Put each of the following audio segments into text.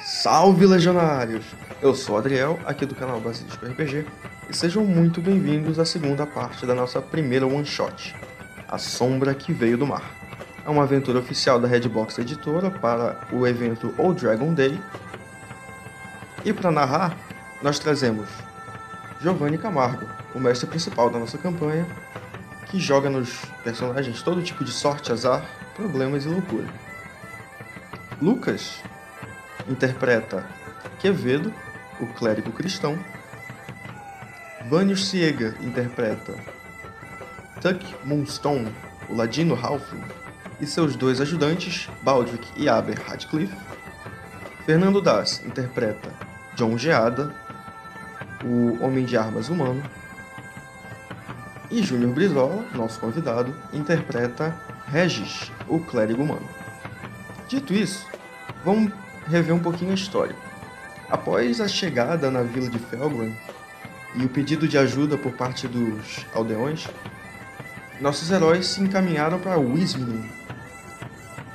Salve legionários! Eu sou o Adriel, aqui do canal Basilisco RPG, e sejam muito bem-vindos à segunda parte da nossa primeira one shot, A Sombra que Veio do Mar. É uma aventura oficial da Redbox Editora para o evento Old Dragon Day. E para narrar, nós trazemos Giovanni Camargo, o mestre principal da nossa campanha, que joga nos personagens todo tipo de sorte, azar, problemas e loucura. Lucas interpreta Quevedo, o clérigo cristão. Vanius Siega interpreta Tuck Moonstone, o ladino Halfling, e seus dois ajudantes, Baldric e Aber Radcliffe. Fernando Das interpreta John Geada, o Homem de Armas Humano. E Júnior Brizola, nosso convidado, interpreta Regis, o clérigo humano. Dito isso, vamos rever um pouquinho a história. Após a chegada na vila de Felgren e o pedido de ajuda por parte dos aldeões, nossos heróis se encaminharam para Wisminen,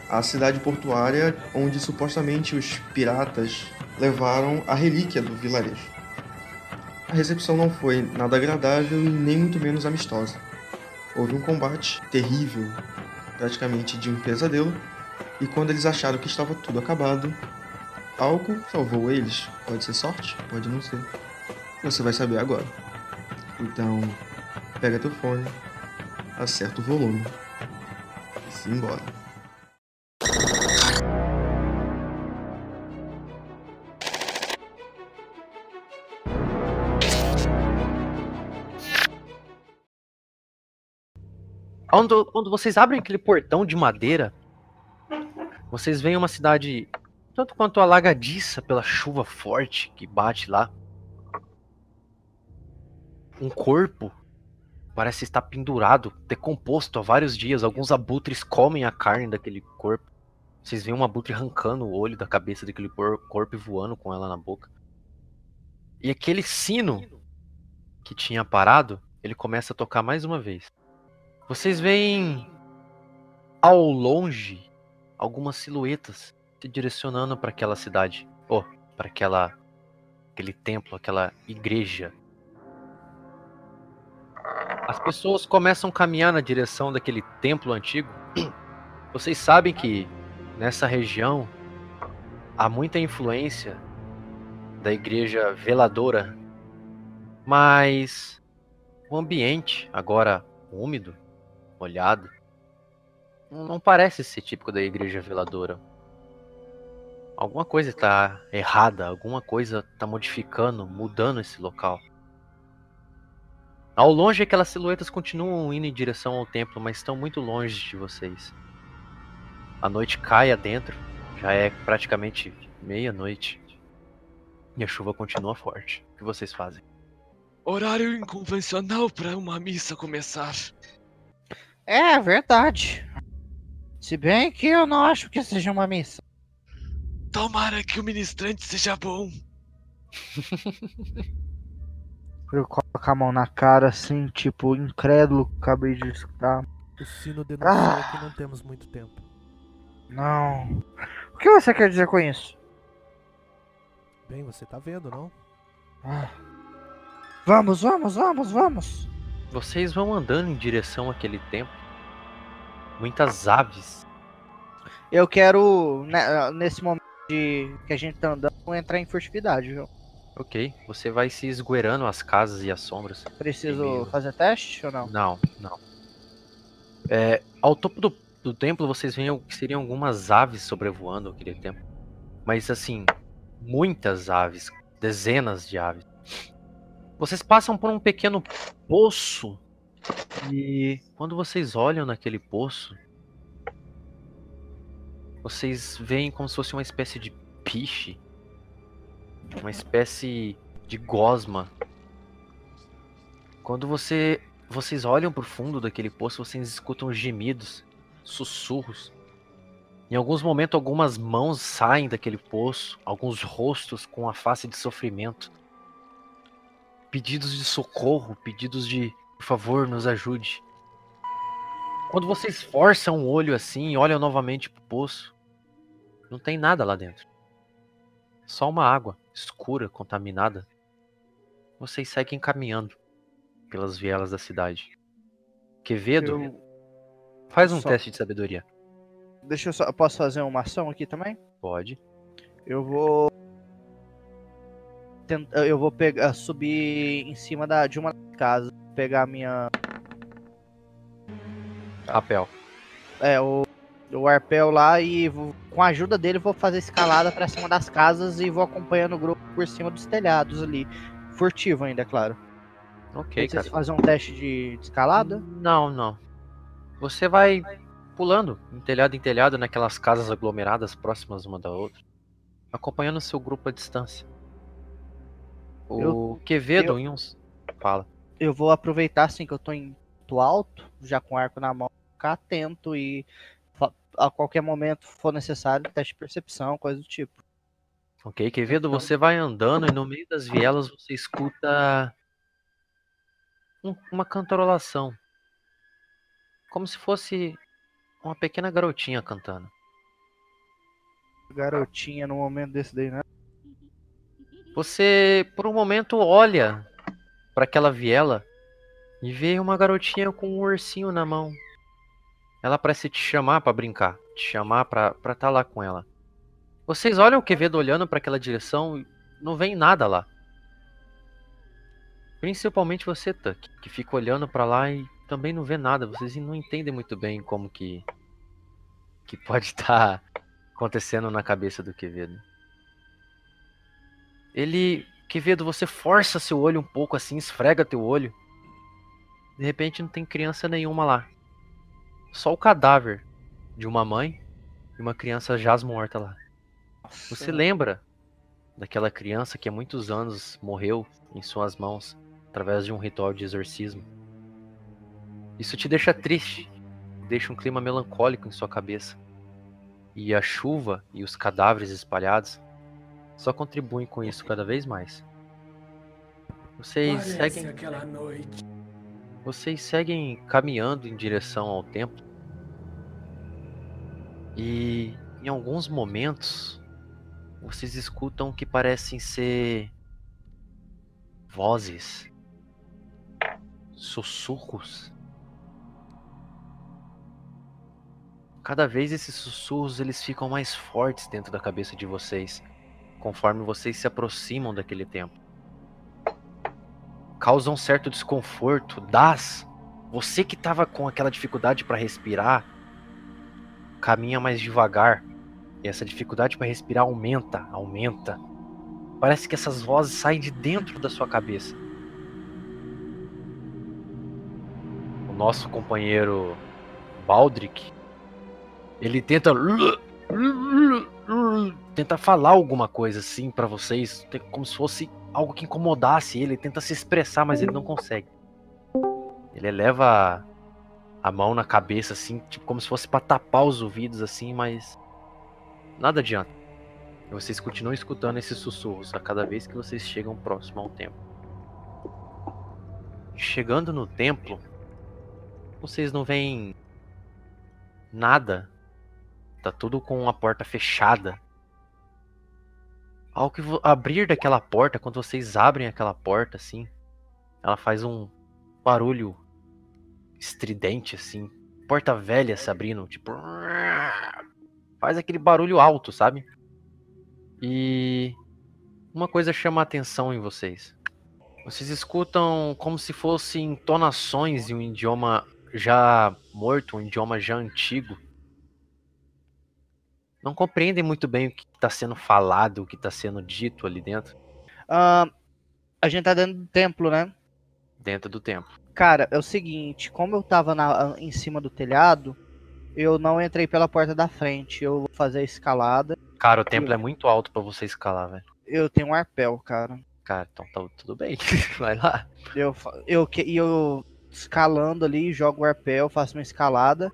a cidade portuária onde supostamente os piratas levaram a relíquia do vilarejo. A recepção não foi nada agradável e nem muito menos amistosa. Houve um combate terrível, praticamente de um pesadelo, e quando eles acharam que estava tudo acabado, algo salvou eles. Pode ser sorte, pode não ser. Você vai saber agora. Então, pega teu fone, acerta o volume e se embora. Quando, quando vocês abrem aquele portão de madeira, vocês veem uma cidade tanto quanto alagadiça pela chuva forte que bate lá. Um corpo parece estar pendurado, decomposto há vários dias. Alguns abutres comem a carne daquele corpo. Vocês veem um abutre arrancando o olho da cabeça daquele corpo e voando com ela na boca. E aquele sino que tinha parado, ele começa a tocar mais uma vez. Vocês veem ao longe algumas silhuetas se direcionando para aquela cidade, ou para aquela aquele templo, aquela igreja. As pessoas começam a caminhar na direção daquele templo antigo. Vocês sabem que nessa região há muita influência da igreja veladora, mas o ambiente agora úmido molhado. Não parece ser típico da igreja veladora. Alguma coisa está errada, alguma coisa está modificando, mudando esse local. Ao longe, aquelas silhuetas continuam indo em direção ao templo, mas estão muito longe de vocês. A noite cai adentro, já é praticamente meia-noite. E a chuva continua forte. O que vocês fazem? Horário inconvencional para uma missa começar. É verdade. Se bem que eu não acho que seja uma missa. Tomara que o ministrante seja bom. Eu coloco a mão na cara assim, tipo, incrédulo, acabei de escutar. O sino denuncia ah. que não temos muito tempo. Não. O que você quer dizer com isso? Bem, você tá vendo, não? Ah. Vamos, vamos, vamos, vamos. Vocês vão andando em direção àquele templo. Muitas aves. Eu quero, né, nesse momento de que a gente tá andando, entrar em furtividade, viu? Ok, você vai se esgueirando as casas e as sombras. Preciso meio... fazer teste ou não? Não, não. É, ao topo do, do templo vocês veem que seriam algumas aves sobrevoando aquele templo. Mas assim, muitas aves, dezenas de aves. Vocês passam por um pequeno poço. E quando vocês olham naquele poço, vocês veem como se fosse uma espécie de piche. Uma espécie de gosma. Quando você vocês olham para o fundo daquele poço, vocês escutam gemidos, sussurros. Em alguns momentos, algumas mãos saem daquele poço, alguns rostos com a face de sofrimento pedidos de socorro, pedidos de, por favor, nos ajude. Quando vocês forçam o olho assim e olham novamente pro poço, não tem nada lá dentro. Só uma água escura, contaminada. Vocês seguem caminhando pelas vielas da cidade. Quevedo, Eu- faz um só- teste de sabedoria. Deixa eu só. Posso fazer uma ação aqui também? Pode. Eu vou. tent- Eu vou pegar, subir em cima da, de uma das casas. Pegar a minha. Rapel. É, o, o arpel lá e vou- com a ajuda dele vou fazer escalada pra cima das casas e vou acompanhando o grupo por cima dos telhados ali. Furtivo ainda, é claro. Ok, sei cara. fazer um teste de, de escalada. Não, não. Você vai pulando, em telhado em telhado, naquelas casas aglomeradas próximas uma da outra, acompanhando seu grupo à distância. O Eu- Quevedo, eu- em uns. Fala. Eu vou aproveitar assim que eu tô em ponto alto, já com o arco na mão, ficar atento e a qualquer momento for necessário, teste de percepção, coisa do tipo. Ok, Quevedo, você vai andando e no meio das vielas você escuta um- uma cantarolação. Como se fosse uma pequena garotinha cantando. Garotinha no momento desse daí, né? Você, por um momento, olha para aquela viela e vê uma garotinha com um ursinho na mão. Ela parece te chamar para brincar, te chamar pra estar tá lá com ela. Vocês olham o Quevedo olhando para aquela direção e não vem nada lá. Principalmente você, Tuck, que fica olhando para lá e também não vê nada. Vocês não entendem muito bem como que que pode estar acontecendo na cabeça do Quevedo. Ele. Quevedo, você força seu olho um pouco assim, esfrega teu olho. De repente não tem criança nenhuma lá. Só o cadáver de uma mãe e uma criança jaz morta lá. Você lembra daquela criança que há muitos anos morreu em suas mãos através de um ritual de exorcismo? Isso te deixa triste, deixa um clima melancólico em sua cabeça. E a chuva e os cadáveres espalhados só contribuem com isso cada vez mais. Vocês Parece seguem, aquela noite. Vocês seguem caminhando em direção ao templo. E em alguns momentos vocês escutam o que parecem ser vozes, sussurros. Cada vez esses sussurros eles ficam mais fortes dentro da cabeça de vocês, conforme vocês se aproximam daquele templo. Causa um certo desconforto. Das, você que estava com aquela dificuldade para respirar, caminha mais devagar. E essa dificuldade para respirar aumenta, aumenta. Parece que essas vozes saem de dentro da sua cabeça. O nosso companheiro Baldric, ele tenta tenta falar alguma coisa assim pra vocês, como se fosse algo que incomodasse ele, tenta se expressar, mas ele não consegue. Ele eleva a mão na cabeça assim, tipo como se fosse pra tapar os ouvidos assim, mas nada adianta. E vocês continuam escutando esses sussurros a cada vez que vocês chegam próximo ao templo. Chegando no templo, vocês não veem nada. Tá tudo com a porta fechada. Ao que abrir daquela porta, quando vocês abrem aquela porta assim, ela faz um barulho estridente assim, porta velha se abrindo, tipo faz aquele barulho alto, sabe? E uma coisa chama a atenção em vocês. Vocês escutam como se fossem entonações de um idioma já morto, um idioma já antigo. Não compreendem muito bem o que está sendo falado, o que está sendo dito ali dentro, Ah, a gente tá dentro do templo, né? dentro do templo. Cara, é o seguinte, como eu tava na- em cima do telhado, eu não entrei pela porta da frente. Eu vou fazer a escalada. Cara, o templo é muito alto para você escalar, velho. Eu tenho um arpel, cara. Cara, então tá tudo bem. Vai lá. Eu, eu, que- eu escalando ali, jogo o arpel, faço uma escalada.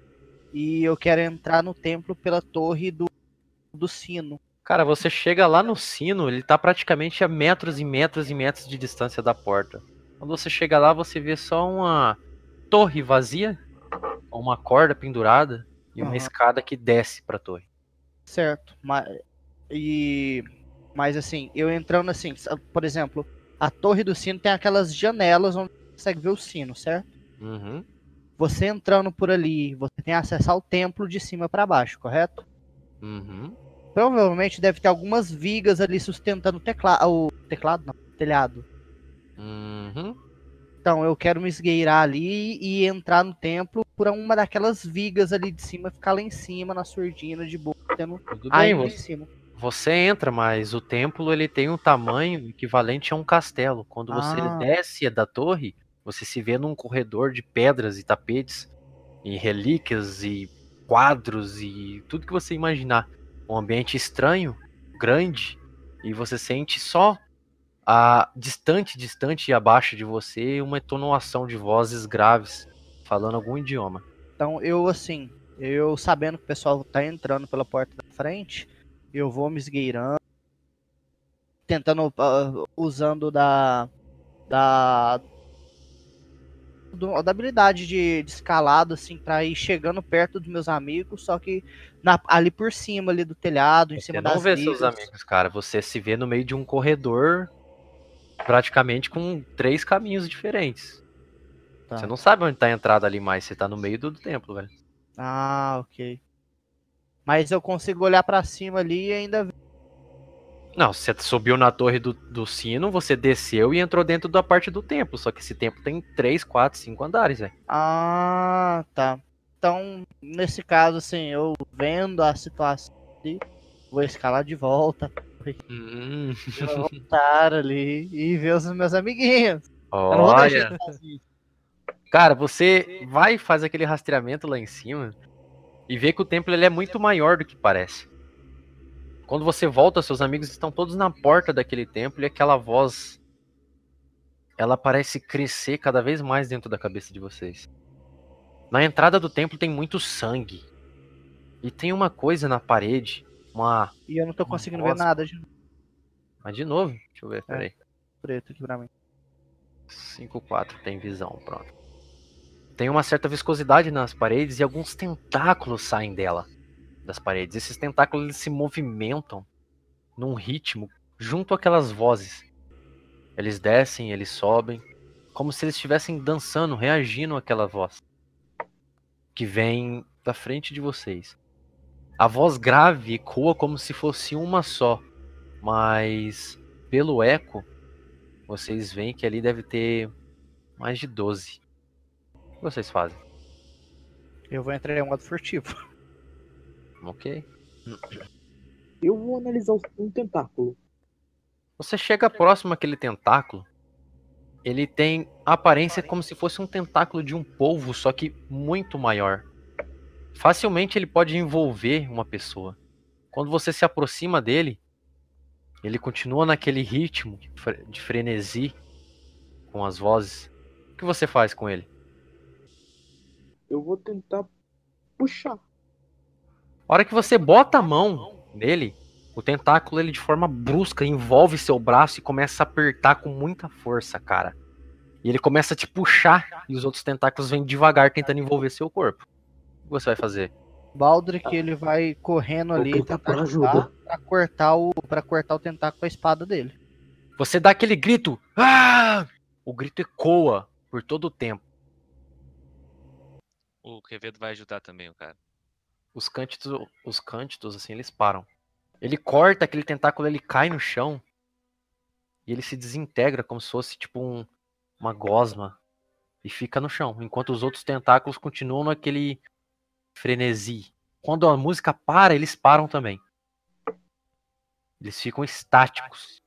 E eu quero entrar no templo pela torre do, do sino. Cara, você chega lá no sino, ele tá praticamente a metros e metros e metros de distância da porta. Quando você chega lá, você vê só uma torre vazia, uma corda pendurada e uma Aham. escada que desce pra torre. Certo. Mas, e Mas assim, eu entrando assim, por exemplo, a torre do sino tem aquelas janelas onde você consegue ver o sino, certo? Uhum. Você entrando por ali, você tem acesso ao templo de cima pra baixo, correto? Uhum. Provavelmente deve ter algumas vigas ali sustentando o teclado, o teclado não, o telhado. Uhum. Então eu quero me esgueirar ali e entrar no templo por uma daquelas vigas ali de cima, ficar lá em cima na surdina de boa, tendo Tudo bem, ainda em você, cima. você entra, mas o templo ele tem um tamanho equivalente a um castelo. Quando você Ah. desce da torre, você se vê num corredor de pedras e tapetes, e relíquias e quadros e tudo que você imaginar. Um ambiente estranho, grande, e você sente só a distante, distante e abaixo de você uma entonação de vozes graves falando algum idioma. Então eu assim, eu sabendo que o pessoal tá entrando pela porta da frente, eu vou me esgueirando, tentando ah, usando da da do- da habilidade de, de escalada assim para ir chegando perto dos meus amigos, só que na- ali por cima ali do telhado, em Você cima não das vê seus amigos, cara. Você se vê no meio de um corredor praticamente com três caminhos diferentes. Tá. Você não sabe onde tá a entrada ali mais, você tá no meio do, do templo, velho. Ah, ok. Mas eu consigo olhar pra cima ali e ainda ver. Não, você subiu na torre do, do sino, você desceu e entrou dentro da parte do templo. Só que esse templo tem três, quatro, cinco andares, velho. Ah, tá. Então, nesse caso, assim, eu vendo a situação ali, vou escalar de volta, Hum, voltar ali e ver os meus amiguinhos. Vou olha. Cara, você vai e faz aquele rastreamento lá em cima e vê que o templo ele é muito maior do que parece. Quando você volta, seus amigos estão todos na porta daquele templo e aquela voz ela parece crescer cada vez mais dentro da cabeça de vocês. Na entrada do templo tem muito sangue. E tem uma coisa na parede, uma, E eu não tô conseguindo ver nada de mas de novo, deixa eu ver, peraí. preto aqui pra mim. 5-4 tem visão, pronto. Tem uma certa viscosidade nas paredes e alguns tentáculos saem dela, das paredes. Esses tentáculos eles se movimentam num ritmo junto àquelas vozes. Eles descem, eles sobem, como se eles estivessem dançando, reagindo àquela voz que vem da frente de vocês. A voz grave ecoa como se fosse uma só, mas pelo eco vocês veem que ali deve ter mais de 12. O que vocês fazem? Eu vou entrar em modo furtivo. Ok. Eu vou analisar um tentáculo. Você chega próximo àquele tentáculo. Ele tem aparência como se fosse um tentáculo de um polvo, só que muito maior. Facilmente ele pode envolver uma pessoa. Quando você se aproxima dele, ele continua naquele ritmo de frenesi com as vozes. O que você faz com ele? Eu vou tentar puxar. A hora que você bota a mão nele, o tentáculo ele de forma brusca envolve seu braço e começa a apertar com muita força, cara. E ele começa a te puxar e os outros tentáculos vêm devagar tentando envolver seu corpo. O que você vai fazer? Baldric, ele vai correndo ali tentar por ajudar ajuda. pra cortar o para cortar o tentáculo com a espada dele. Você dá aquele grito. Ah! O grito ecoa por todo o tempo. O Quevedo vai ajudar também, o cara. Os cântitos, os cântitos assim, eles param. Ele corta aquele tentáculo, ele cai no chão e ele se desintegra como se fosse tipo um, uma gosma e fica no chão, enquanto os outros tentáculos continuam naquele frenesi. Quando a música para, eles param também. Eles ficam estáticos.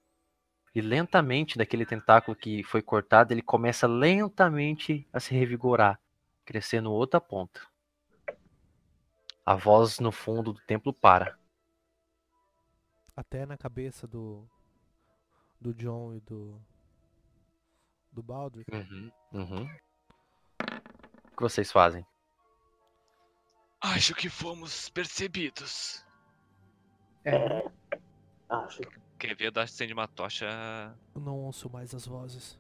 E lentamente daquele tentáculo que foi cortado, ele começa lentamente a se revigorar, crescendo outra ponta. A voz no fundo do templo para. Até na cabeça do. Do John e do. Do Baldric. Uhum. Uhum. O que vocês fazem? Acho que fomos percebidos. É, Acho. Quevedo acende uma tocha. Eu não ouço mais as vozes.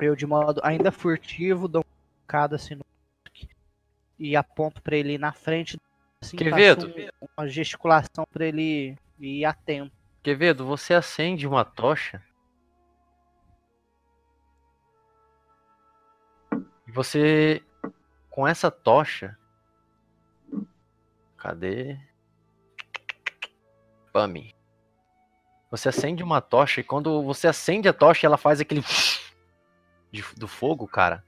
eu de modo ainda furtivo dou uma cada assim no e aponto pra ele na frente assim, Quevedo. um- uma gesticulação pra ele ir atento. Quevedo, você acende uma tocha. E você, com essa tocha. Cadê? Pami. Você acende uma tocha e quando você acende a tocha, ela faz aquele. de- do fogo, cara.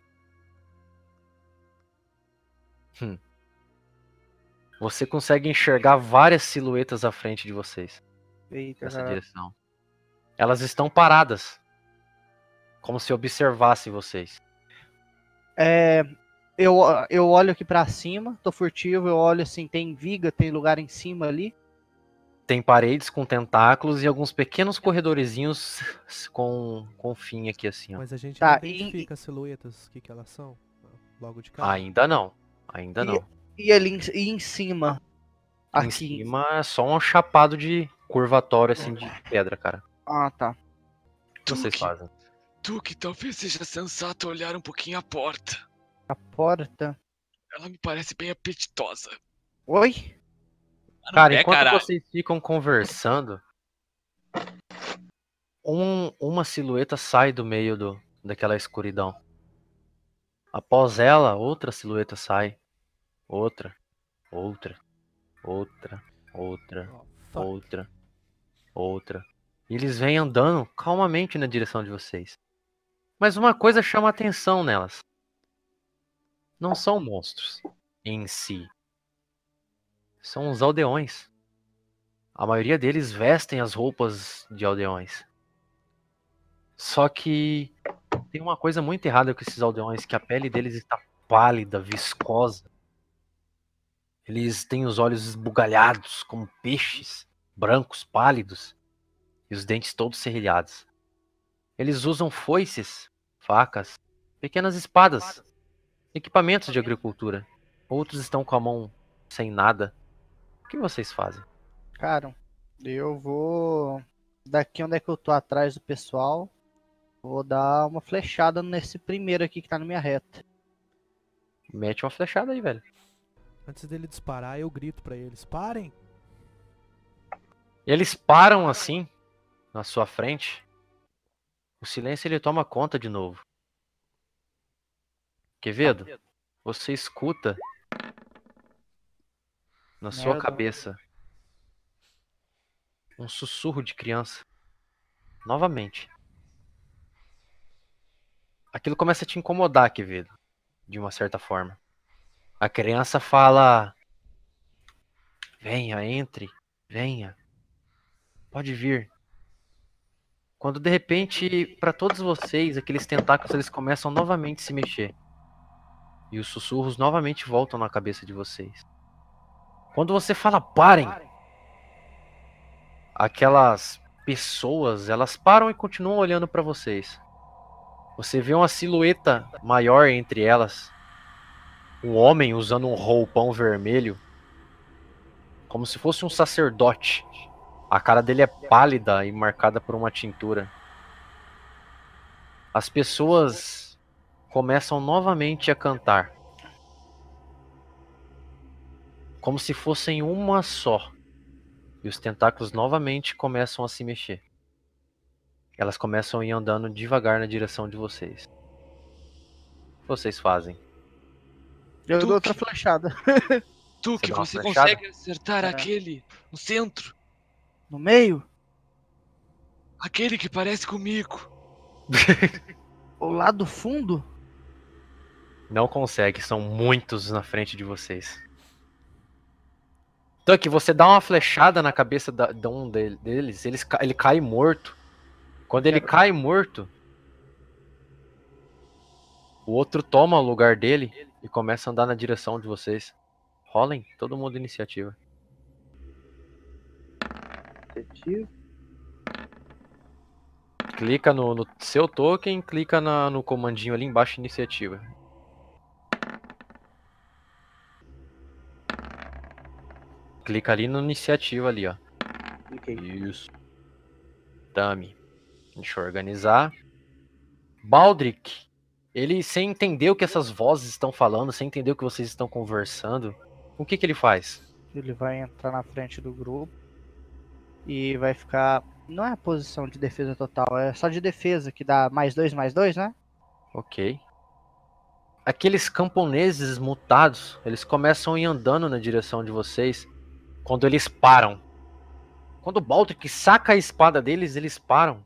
Hum. Você consegue enxergar várias silhuetas à frente de vocês Eita, nessa caralho. direção. Elas estão paradas. Como se observassem vocês. É, eu, eu olho aqui pra cima, tô furtivo, eu olho assim, tem viga, tem lugar em cima ali. Tem paredes com tentáculos e alguns pequenos corredorzinhos com, com fim aqui assim, ó. Mas a gente Tá, não e- identifica as silhuetas, o que, que elas são? Logo de cara. Ainda não. Ainda E- não. E ali em, e em cima. Aqui. Em cima é só um chapado de curvatório assim de pedra, cara. Ah, tá. O que vocês que- fazem? Tu que talvez seja sensato olhar um pouquinho a porta. A porta. Ela me parece bem apetitosa. Oi? Cara, é, enquanto caralho. vocês ficam conversando, um- uma silhueta sai do meio do, daquela escuridão. Após ela, outra silhueta sai. Outra, outra, outra, outra, Oh, outra, outra. E eles vêm andando calmamente na direção de vocês. Mas uma coisa chama atenção nelas. Não são monstros em si. São os aldeões. A maioria deles vestem as roupas de aldeões. Só que tem uma coisa muito errada com esses aldeões, que a pele deles está pálida, viscosa. Eles têm os olhos esbugalhados, como peixes, brancos, pálidos, e os dentes todos serrilhados. Eles usam foices, facas, pequenas espadas, equipamentos de agricultura. Outros estão com a mão sem nada. O que vocês fazem? Cara, eu vou. Daqui onde é que eu tô atrás do pessoal. Vou dar uma flechada nesse primeiro aqui que tá na minha reta. Mete uma flechada aí, velho. Antes dele disparar, eu grito pra eles: parem! E eles param assim, na sua frente. O silêncio ele toma conta de novo. Quevedo, você escuta na sua Merda. cabeça um sussurro de criança. Novamente. Aquilo começa a te incomodar, Quevedo, de uma certa forma. A criança fala: Venha, entre, venha. Pode vir. Quando de repente, para todos vocês, aqueles tentáculos eles começam novamente a se mexer. E os sussurros novamente voltam na cabeça de vocês. Quando você fala parem, aquelas pessoas, elas param e continuam olhando para vocês. Você vê uma silhueta maior entre elas. Um homem usando um roupão vermelho, como se fosse um sacerdote. A cara dele é pálida e marcada por uma tintura. As pessoas começam novamente a cantar. Como se fossem uma só. E os tentáculos novamente começam a se mexer. Elas começam a ir andando devagar na direção de vocês. O que vocês fazem? Eu Tu dou outra que- flechada. Tu Você que você flechada? consegue acertar É. aquele no centro. No meio? Aquele que parece comigo. O lado do fundo? Não consegue, são muitos na frente de vocês. Tuck, você dá uma flechada na cabeça da- de um del- deles, eles ele cai morto. Quando ele cai morto, o outro toma o lugar dele e começa a andar na direção de vocês. Rolem, todo mundo iniciativa. Clica no, no seu token, clica na- no comandinho ali embaixo, iniciativa. Clica ali no iniciativa ali, ó. Cliquei. Isso. Tami. Deixa eu organizar. Baldric. Ele, sem entender o que essas vozes estão falando, sem entender o que vocês estão conversando, o que que ele faz? Ele vai entrar na frente do grupo. E vai ficar. Não é a posição de defesa total, é só de defesa que dá mais dois, mais dois, né? Ok. Aqueles camponeses mutados, eles começam a ir andando na direção de vocês quando eles param. Quando o Baltric saca a espada deles, eles param.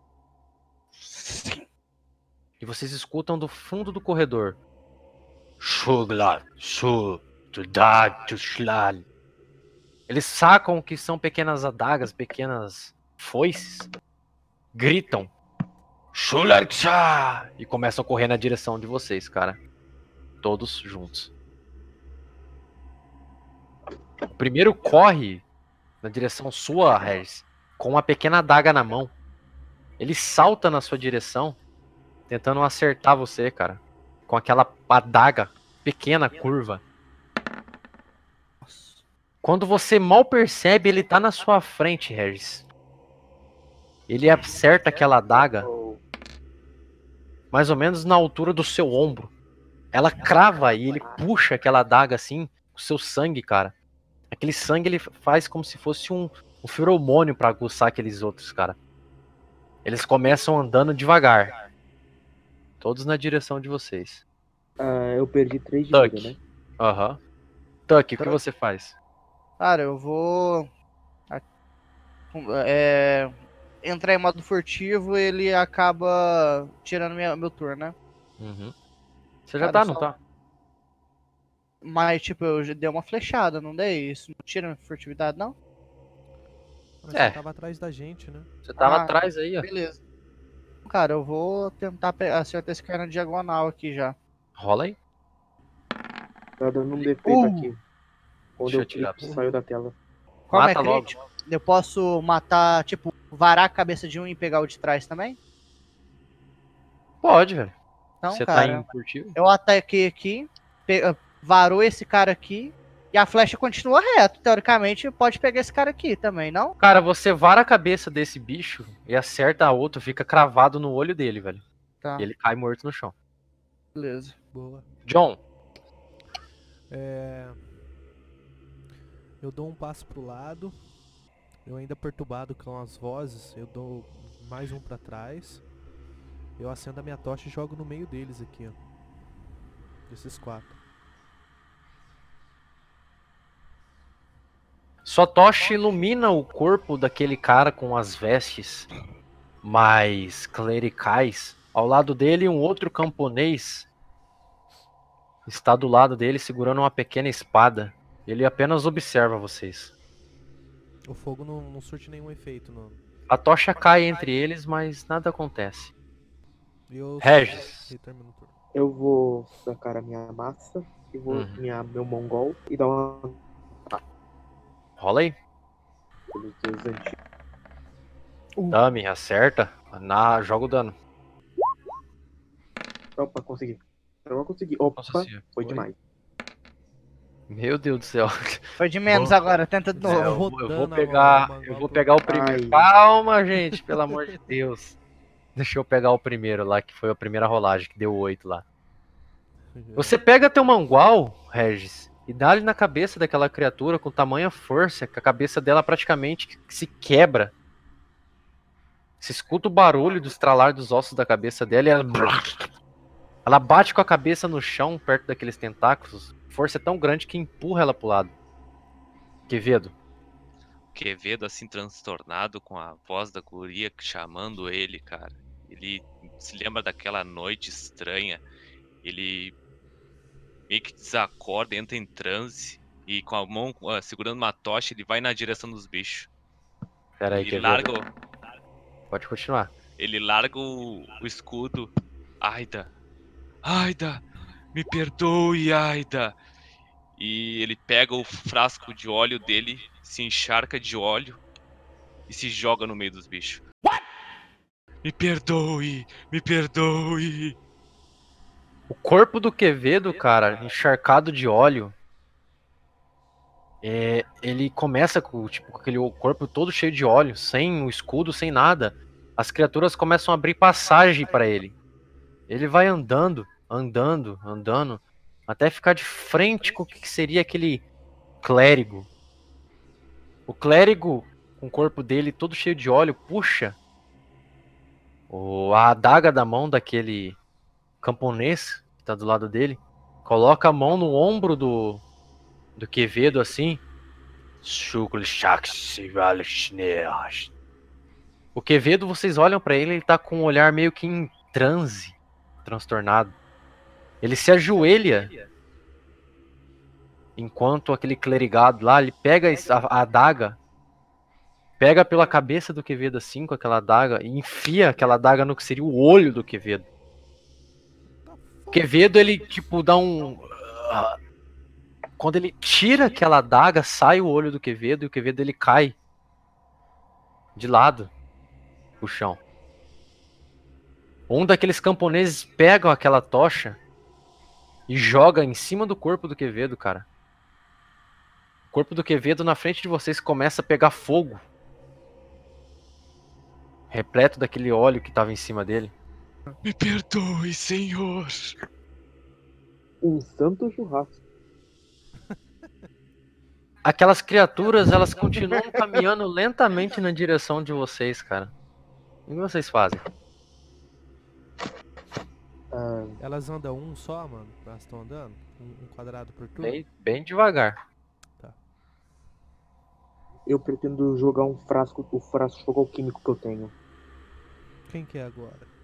E vocês escutam do fundo do corredor. Eles sacam que são pequenas adagas, pequenas foices. Gritam. E começam a correr na direção de vocês, cara. Todos juntos. O primeiro corre na direção sua, Regis, com uma pequena adaga na mão. Ele salta na sua direção, tentando acertar você, cara. Com aquela adaga pequena, curva. Quando você mal percebe, ele tá na sua frente, Regis. Ele acerta aquela adaga mais ou menos na altura do seu ombro. Ela crava e ele puxa aquela adaga assim, o seu sangue, cara. Aquele sangue ele faz como se fosse um, um feromônio pra aguçar aqueles outros, cara. Eles começam andando devagar. Todos na direção de vocês. Ah, eu perdi 3 de Tuck. vida, né? Aham. Tuck, o que você faz? Cara, eu vou. É... Entrar em modo furtivo, ele acaba tirando minha- meu turno, né? Uhum. Você já Cara, tá, não só- tá? Mas, tipo, eu já dei uma flechada, não dei? Isso não tira minha furtividade, não? Mas É. você tava atrás da gente, né? Você tava Ah, atrás aí, ó. Beleza. Cara, eu vou tentar acertar esse cara na diagonal aqui já. Rola aí. Tá dando um defeito Uh! aqui. Quando Deixa eu eu tirar clico, saiu da tela. Como Mata é logo. crítico, eu posso matar, tipo, varar a cabeça de um e pegar o de trás também? Pode, velho. Então, Você cara, tá em furtivo? eu ataquei aqui, varou esse cara aqui, e a flecha continua reto. Teoricamente, pode pegar esse cara aqui também, não? Cara, você vara a cabeça desse bicho e acerta a outro, fica cravado no olho dele, velho. Tá, E ele cai morto no chão. beleza. Boa. John, É... Eu dou um passo pro lado. Eu ainda perturbado com as vozes, eu dou mais um pra trás. Eu acendo a minha tocha e jogo no meio deles aqui, ó. Desses quatro. Sua tocha ilumina o corpo daquele cara com as vestes mais clericais. Ao lado dele, um outro camponês está do lado dele segurando uma pequena espada. Ele apenas observa vocês. O fogo não, não surte nenhum efeito, não. A tocha cai entre eles, mas nada acontece. Eu Regis. Eu vou sacar a minha massa e vou Uhum. minha, meu mongol e dar uma Rola aí. pelos deuses antigos. Dame, acerta. Na, joga o dano. Opa, consegui. Eu não consegui. Opa, Nossa senhora. foi demais. Meu Deus do céu. Foi de menos Bom. agora, tenta de novo. eu, vou- eu vou pegar, eu vou pegar o primeiro. Ai. Calma, gente, pelo amor de Deus. Deixa eu pegar o primeiro lá, que foi a primeira rolagem, que deu 8 lá. Você pega teu mangual, Regis, e dá-lhe na cabeça daquela criatura com tamanha força que a cabeça dela praticamente se quebra. Você escuta o barulho do estralar dos ossos da cabeça dela e ela. Ela bate com a cabeça no chão, perto daqueles tentáculos. Força é tão grande que empurra ela pro lado. Quevedo. Quevedo assim transtornado com a voz da guria chamando ele, cara. Ele se lembra daquela noite estranha. Ele meio que desacorda, entra em transe e com a mão ah, segurando uma tocha, ele vai na direção dos bichos. Pera aí, ele larga, o- Pode continuar. ele larga o, o escudo. Aida, Aida, me perdoe, Aida. E ele pega o frasco de óleo dele, se encharca de óleo e se joga no meio dos bichos. Me perdoe, me perdoe. O corpo do Quevedo, cara, encharcado de óleo. é, ele começa com, tipo, com aquele corpo todo cheio de óleo, sem o escudo, sem nada. As criaturas começam a abrir passagem para ele. Ele vai andando, andando, andando, até ficar de frente com o que seria aquele clérigo. O clérigo com o corpo dele todo cheio de óleo, puxa o, a adaga da mão daquele camponês que tá do lado dele, coloca a mão no ombro do, do Quevedo assim. O Quevedo, vocês olham pra ele, ele tá com um olhar meio que em transe, transtornado. Ele se ajoelha enquanto aquele clerigado lá, ele pega a, a adaga, pega pela cabeça do Quevedo assim, com aquela adaga, e enfia aquela adaga no que seria o olho do Quevedo. O Quevedo, ele, tipo, dá um. ah, Quando ele tira aquela adaga, sai o olho do Quevedo e o Quevedo ele cai de lado pro chão. Um daqueles camponeses pega aquela tocha e joga em cima do corpo do Quevedo, cara. O corpo do Quevedo na frente de vocês começa a pegar fogo. Repleto daquele óleo que tava em cima dele. Me perdoe, senhor. Um santo churrasco. Aquelas criaturas, elas continuam caminhando lentamente na direção de vocês, cara. O que vocês fazem? Ah, Elas andam um só, mano? Elas estão andando? Um, um quadrado por turno? Bem, bem devagar. eu pretendo jogar um frasco, o frasco de fogo alquímico que eu tenho. Quem que é agora?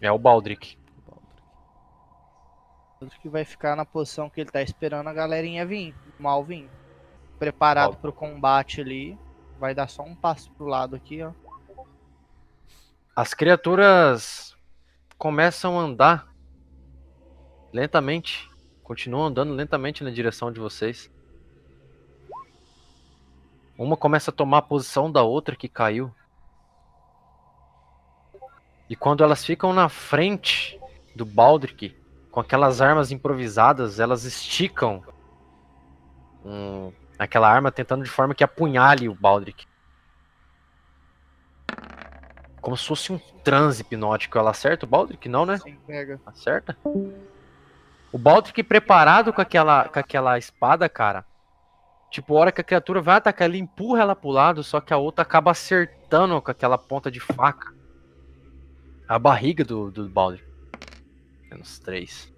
É o Baldric. O Baldric. Vai ficar na posição que ele tá esperando a galerinha vir, mal vir. Preparado Mal. pro combate ali. Vai dar só um passo pro lado aqui, ó. As criaturas começam a andar lentamente. Continuam andando lentamente na direção de vocês. Uma começa a tomar a posição da outra que caiu. E quando elas ficam na frente do Baldric, com aquelas armas improvisadas, elas esticam um- aquela arma tentando de forma que apunhale o Baldric. Como se fosse um transe hipnótico. Ela acerta o Baldric? Não, né? Sim, pega. Acerta? O Baldric preparado com aquela, com aquela espada, cara. Tipo, a hora que a criatura vai atacar, ele empurra ela pro lado, só que a outra acaba acertando com aquela ponta de faca. A barriga do, do Baldric. Menos três.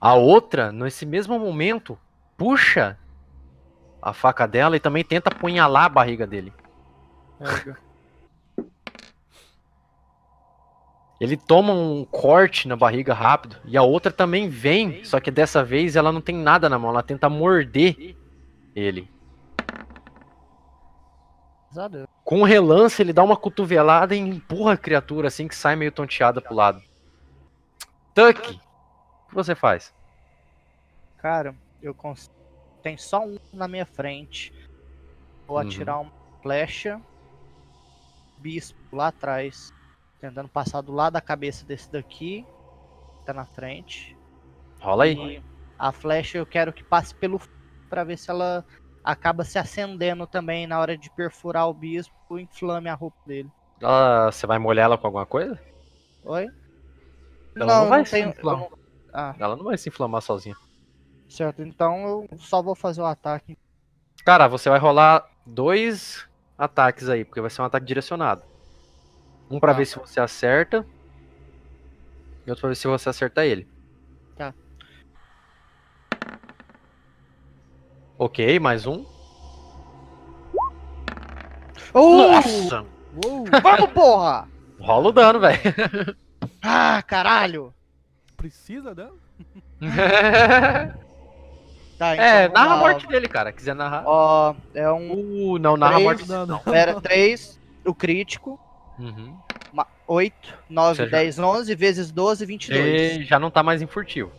A outra, nesse mesmo momento, puxa a faca dela e também tenta apunhalar a barriga dele. Ele toma um corte na barriga rápido e a outra também vem, só que dessa vez ela não tem nada na mão, ela tenta morder ele. Com um relance, ele dá uma cotovelada e empurra a criatura assim que sai meio tonteada pro lado. Tuck, o que você faz? Cara, eu cons... tem só um na minha frente. Vou Uhum. atirar uma flecha. Bispo lá atrás. Tentando passar do lado da cabeça desse daqui. Tá na frente. Rola aí. E a flecha eu quero que passe pelo pra ver se ela acaba se acendendo também na hora de perfurar o bispo inflame a roupa dele. Ela- você vai molhar ela com alguma coisa? Oi? Ela não eu vai se tenho. eu inflamar. não- Ah, Ela não vai se inflamar sozinha. certo. Então eu só vou fazer o ataque. Cara, você vai rolar dois ataques aí, porque vai ser um ataque direcionado. Um pra Tá. ver se você acerta. E outro pra ver se você acerta ele. Tá. Ok, mais um. Oh! Nossa! Uou! Vamos, porra! Rola o dano, velho. Ah, caralho! Precisa dela? Tá, é, então, narra a morte dele, cara. Quiser narrar. Ó, é um. Uh, não, narra a morte não. Pera, 3, o crítico. Uhum. 8, 9, Você já- 10, 11, vezes 12, 22. Você já não tá mais em furtivo.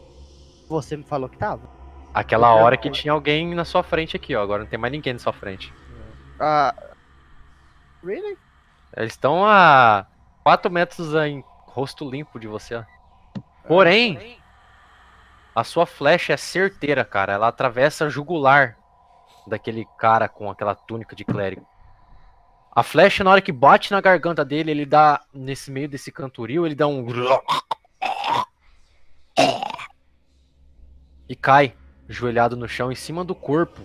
Você me falou que tava? Aquela hora que tinha alguém na sua frente aqui, ó. Agora não tem mais ninguém na sua frente. Ah. Really? Eles estão a 4 metros em rosto limpo de você, ó. Porém, a sua flecha é certeira, cara. Ela atravessa a jugular daquele cara com aquela túnica de clérigo. A flecha, na hora que bate na garganta dele, ele dá, nesse meio desse cantoril, ele dá um. E cai, joelhado no chão, em cima do corpo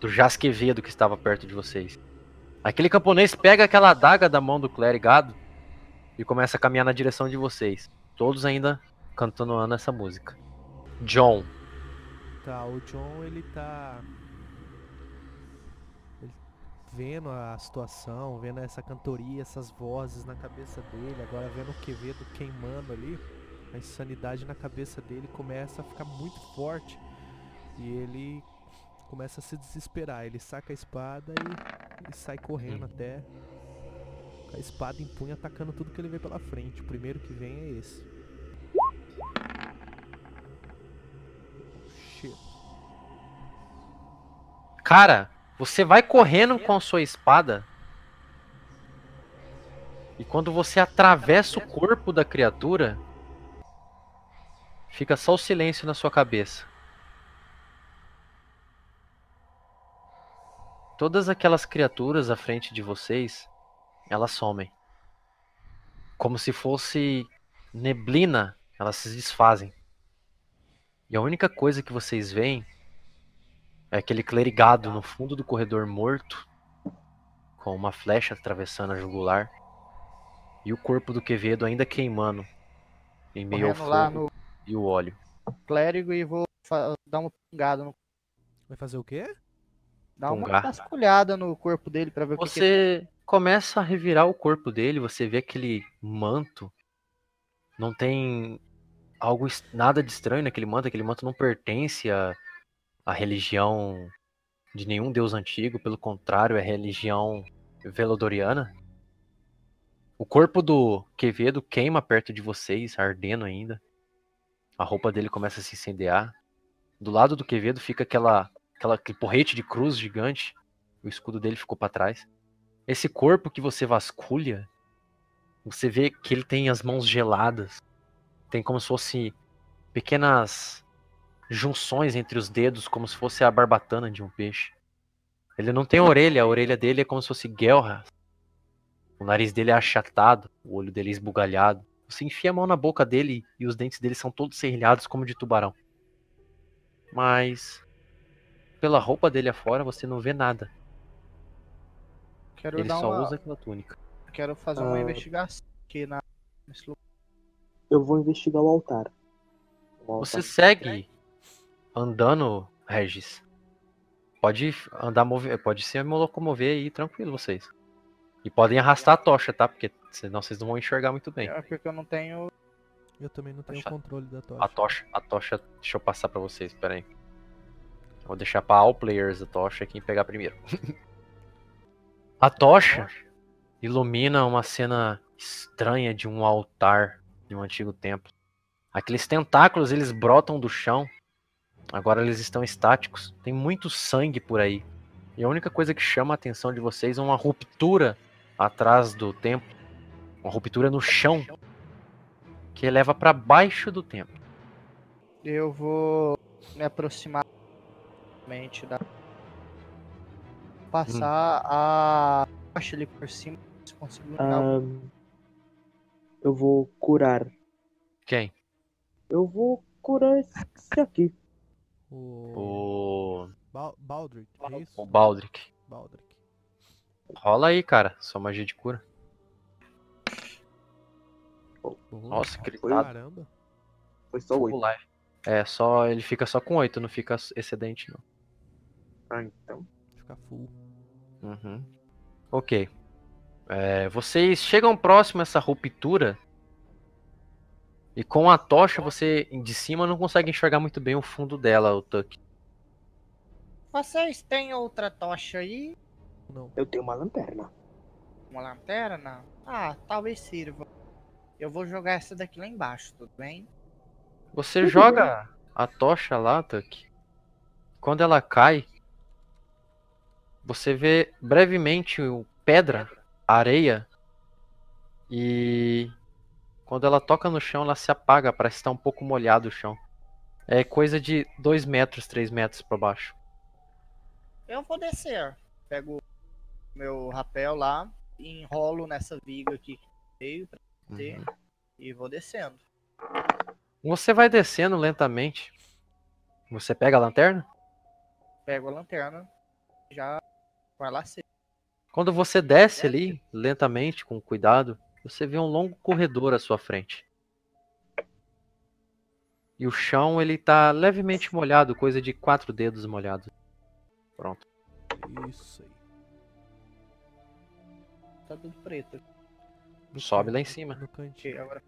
do Jasquevedo que estava perto de vocês. Aquele camponês pega aquela adaga da mão do clerigado e começa a caminhar na direção de vocês. Todos ainda cantando essa música. John, Tá, o John ele tá vendo a situação, vendo essa cantoria, essas vozes na cabeça dele, agora vendo o Quevedo queimando ali, a insanidade na cabeça dele começa a ficar muito forte e ele começa a se desesperar. Ele saca a espada e, e sai correndo até com a espada em punho atacando tudo que ele vê pela frente. O primeiro que vem é esse. Shit. Cara, você vai correndo com a sua espada. E quando você atravessa o corpo da criatura, fica só o silêncio na sua cabeça. Todas aquelas criaturas à frente de vocês, elas somem. Como se fosse neblina, elas se desfazem. E a única coisa que vocês veem é aquele clerigado no fundo do corredor morto, com uma flecha atravessando a jugular, e o corpo do Quevedo ainda queimando em meio ao Correndo lá fogo no e o óleo. clérigo e vou dar uma pingada, no, Vai fazer o quê? Dar uma Pungar. vasculhada no corpo dele pra ver o que que Você começa a revirar o corpo dele, você vê aquele manto. Não tem algo nada de estranho naquele manto, aquele manto não pertence à, à religião de nenhum deus antigo, pelo contrário, é religião velodoriana. O corpo do Quevedo queima perto de vocês, ardendo ainda. A roupa dele começa a se incendiar. Do lado do Quevedo fica aquela, aquela aquele porrete de cruz gigante. O escudo dele ficou para trás. Esse corpo que você vasculha, você vê que ele tem as mãos geladas. Tem como se fosse pequenas junções entre os dedos, como se fosse a barbatana de um peixe. Ele não tem orelha, a orelha dele é como se fosse guelra. O nariz dele é achatado, o olho dele é esbugalhado. Você enfia a mão na boca dele e os dentes dele são todos serrilhados como de tubarão. Mas pela roupa dele afora você não vê nada. Quero Ele dar só uma, usa aquela túnica. quero fazer uma Ah. investigação aqui na nesse lugar. Eu vou investigar o altar. O Você altar. segue andando, Regis. Pode andar, mover, pode se locomover aí tranquilo vocês. E podem arrastar a tocha, tá? Porque senão vocês não vão enxergar muito bem. É porque eu não tenho. Eu também não tenho Achado. controle da A tocha. tocha, a tocha, deixa eu passar pra vocês, pera aí. Vou deixar pra all players a tocha quem pegar primeiro. a tocha ilumina uma cena estranha de um altar de um antigo templo. Aqueles tentáculos, eles brotam do chão. Agora eles estão estáticos. Tem muito sangue por aí. E a única coisa que chama a atenção de vocês é uma ruptura atrás do templo. Uma ruptura no chão que leva pra baixo do templo. Eu vou me aproximar mente da. Passar a tocha ali por cima. Se iluminar o- Ahn, eu vou curar. Quem? Eu vou curar esse aqui. O O, Bal Baldric, é isso? o Baldric. Baldric. Rola aí, cara. Sua magia de cura. Boa. Nossa, Foi- gritado. Caramba. Foi só oito. Live. É, só ele fica só com 8, não fica excedente, não. Ah, então. Fica full. Uhum. Ok. É, vocês chegam próximo a essa ruptura. E com a tocha, você de cima não consegue enxergar muito bem o fundo dela, o Tuck. Vocês têm outra tocha aí? Não. Eu tenho uma lanterna. Uma lanterna? Ah, talvez sirva. Eu vou jogar essa daqui lá embaixo, tudo bem? Você Tudo joga a tocha lá, Tuck. Quando ela cai, você vê brevemente o pedra, areia, e quando ela toca no chão, ela se apaga, parece estar um pouco molhado o chão. É coisa de 2 metros, 3 metros pra baixo. Eu vou descer. Pego meu rapel lá, enrolo nessa viga aqui que veio pra descer Uhum. e vou descendo. Você vai descendo lentamente. Você pega a lanterna? Pego a lanterna. já vai lá cedo. Quando você desce ali, lentamente, com cuidado, você vê um longo corredor à sua frente. E o chão, ele tá levemente molhado, coisa de quatro dedos molhados. Pronto. Isso aí. Tá tudo preto. Sobe lá em cima. No cantinho. agora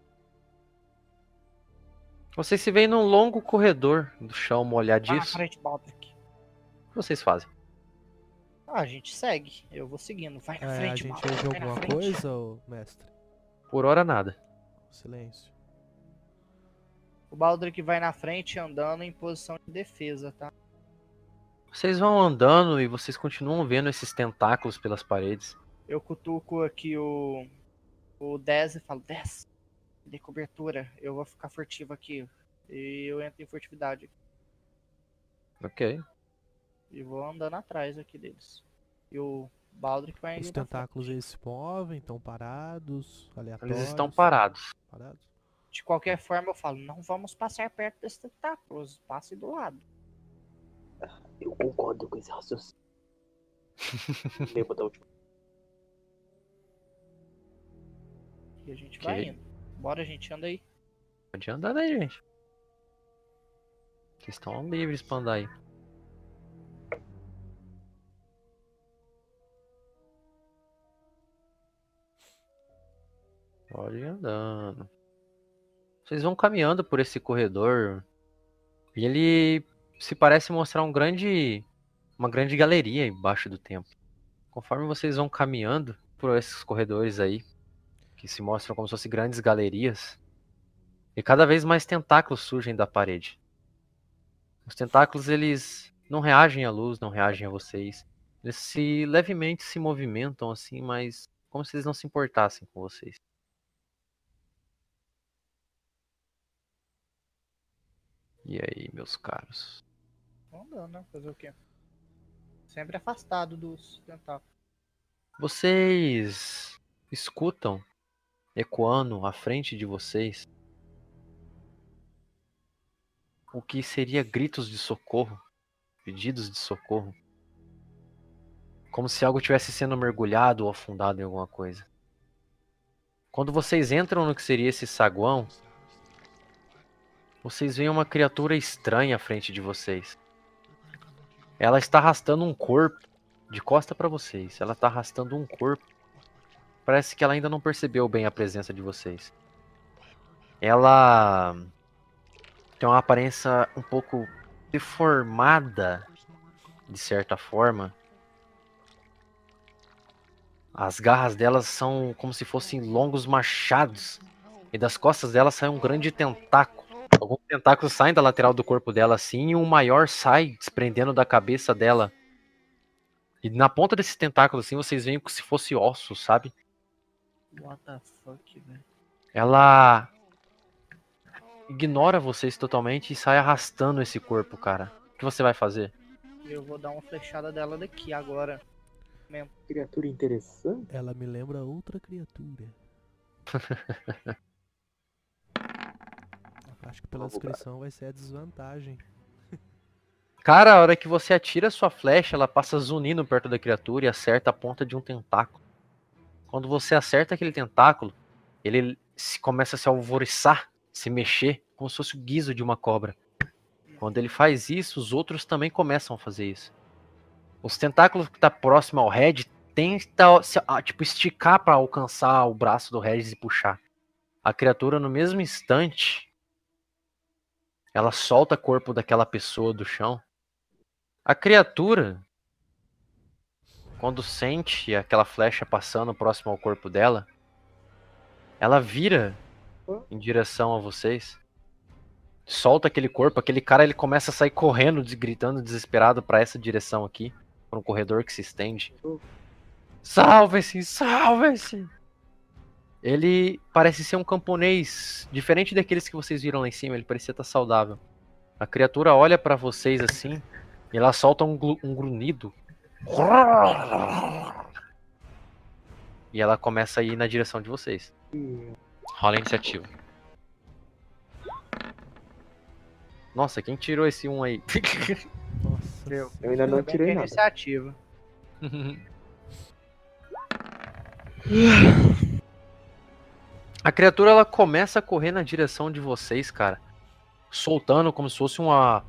Vocês se veem num longo corredor do chão na molhadiço. frente, Baldric. O que vocês fazem? Ah, a gente segue. Eu vou seguindo. Vai na É, a frente, gente Baldric. ouviu vai na alguma coisa, ô, mestre? Por hora, nada. Silêncio. O Baldric vai na frente andando em posição de defesa, tá? Vocês vão andando e vocês continuam vendo esses tentáculos pelas paredes. Eu cutuco aqui o. O 10 e falo, 10. De cobertura. Eu vou ficar furtivo aqui. E eu entro em furtividade. Ok. E vou andando atrás aqui deles. E o Baldric vai Os tentáculos eles se movem, estão parados, aleatórios. Eles estão parados. parados. De qualquer forma, eu falo, não vamos passar perto desses tentáculos. Passe do lado. Eu concordo com esse raciocínio. Lembra da última. E a gente vai indo. Bora, a gente anda aí. Pode andar aí, gente. Vocês estão livres pra andar aí. Pode ir andando. Vocês vão caminhando por esse corredor. E ele se parece mostrar um grande. Uma grande galeria embaixo do templo. Conforme vocês vão caminhando por esses corredores aí, que se mostram como se fossem grandes galerias, e cada vez mais tentáculos surgem da parede. Os tentáculos, eles não reagem à luz, não reagem a vocês. Eles se levemente se movimentam assim, mas como se eles não se importassem com vocês. E aí, meus caros? Andando, né? Fazer o quê? Sempre afastado dos tentáculos. Vocês escutam ecoando à frente de vocês o que seria gritos de socorro, pedidos de socorro, como se algo tivesse sendo mergulhado ou afundado em alguma coisa. Quando vocês entram no que seria esse saguão, vocês veem uma criatura estranha à frente de vocês. Ela está arrastando um corpo de costa para vocês. Ela tá arrastando um corpo. Parece que ela ainda não percebeu bem a presença de vocês. Ela tem uma aparência um pouco deformada, de certa forma. As garras delas são como se fossem longos machados. E das costas dela sai um grande tentáculo. Alguns tentáculos saem da lateral do corpo dela assim, e um maior sai desprendendo da cabeça dela. E na ponta desse tentáculo, assim, vocês veem como se fosse osso, sabe? What the fuck, velho? Ela ignora vocês totalmente e sai arrastando esse corpo, cara. O que você vai fazer? Eu vou dar uma flechada dela daqui agora. Criatura interessante. Ela me lembra outra criatura. Acho que pela descrição vai ser a desvantagem. Cara, a hora que você atira sua flecha, ela passa zunindo perto da criatura e acerta a ponta de um tentáculo. Quando você acerta aquele tentáculo, ele se- começa a se alvoriçar, se mexer, como se fosse o guiso de uma cobra. Quando ele faz isso, os outros também começam a fazer isso. Os tentáculos que tá próximo ao Red tentam se- ah, tipo, esticar para alcançar o braço do Regis e puxar. A criatura, no mesmo instante, ela solta o corpo daquela pessoa do chão. A criatura, quando sente aquela flecha passando próximo ao corpo dela, ela vira em direção a vocês. Solta aquele corpo, aquele cara ele começa a sair correndo, gritando desesperado para essa direção aqui, para um corredor que se estende. Salve-se, salve-se! Ele parece ser um camponês diferente daqueles que vocês viram lá em cima, ele parecia estar saudável. A criatura olha para vocês assim, e ela solta um, um grunhido. E ela começa a ir na direção de vocês. Rola a iniciativa. Nossa, quem tirou esse um aí? Nossa. Eu. Eu ainda não tirei nada. iniciativa. A criatura ela começa a correr na direção de vocês, cara. Soltando como se fosse uma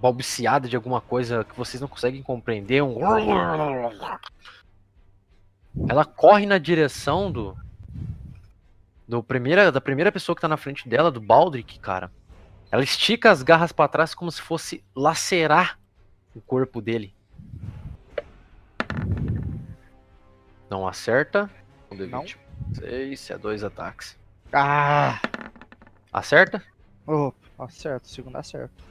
balbuciada de alguma coisa que vocês não conseguem compreender. Um... Ela corre na direção do. do primeira, da primeira pessoa que tá na frente dela, do Baldric, cara. Ela estica as garras pra trás como se fosse lacerar o corpo dele. Não acerta. Um Não. D20. 6 é dois ataques. Ah! Acerta? Oh, acerto, o segundo acerto.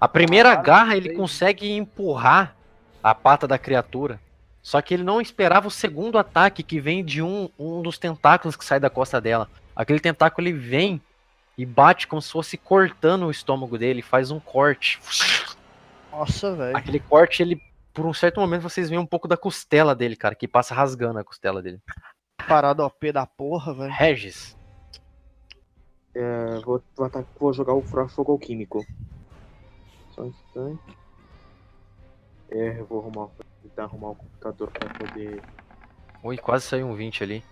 A primeira Caralho, garra ele consegue empurrar a pata da criatura. Só que ele não esperava o segundo ataque que vem de um, um dos tentáculos que sai da costa dela. Aquele tentáculo ele vem e bate como se fosse cortando o estômago dele, faz um corte. Nossa, velho. Aquele corte, ele, por um certo momento, vocês veem um pouco da costela dele, cara, que passa rasgando a costela dele. Parada OP da porra, velho. Regis, É, vou, vou, atacar- vou jogar o Fogo Químico. Só um instante. É, eu vou arrumar, tentar arrumar o computador pra poder. ui, quase saiu um 20 ali.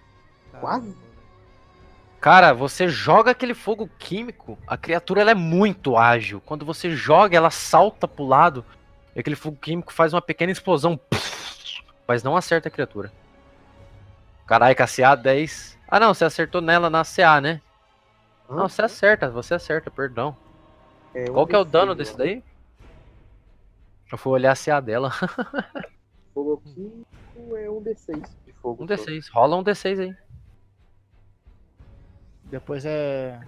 Quase? Cara, você joga aquele fogo químico, a criatura ela é muito ágil. Quando você joga, ela salta pro lado e aquele fogo químico faz uma pequena explosão. Mas não acerta a criatura. Caralho, CA 10. Ah não, você acertou nela na CA, né? Não, você acerta, você acerta, perdão. É, Qual que é o D6, dano desse daí? Eu fui olhar a CA dela. Fogo Químico é um D6 de fogo. Um só. D6. Rola um D6 aí. Depois é.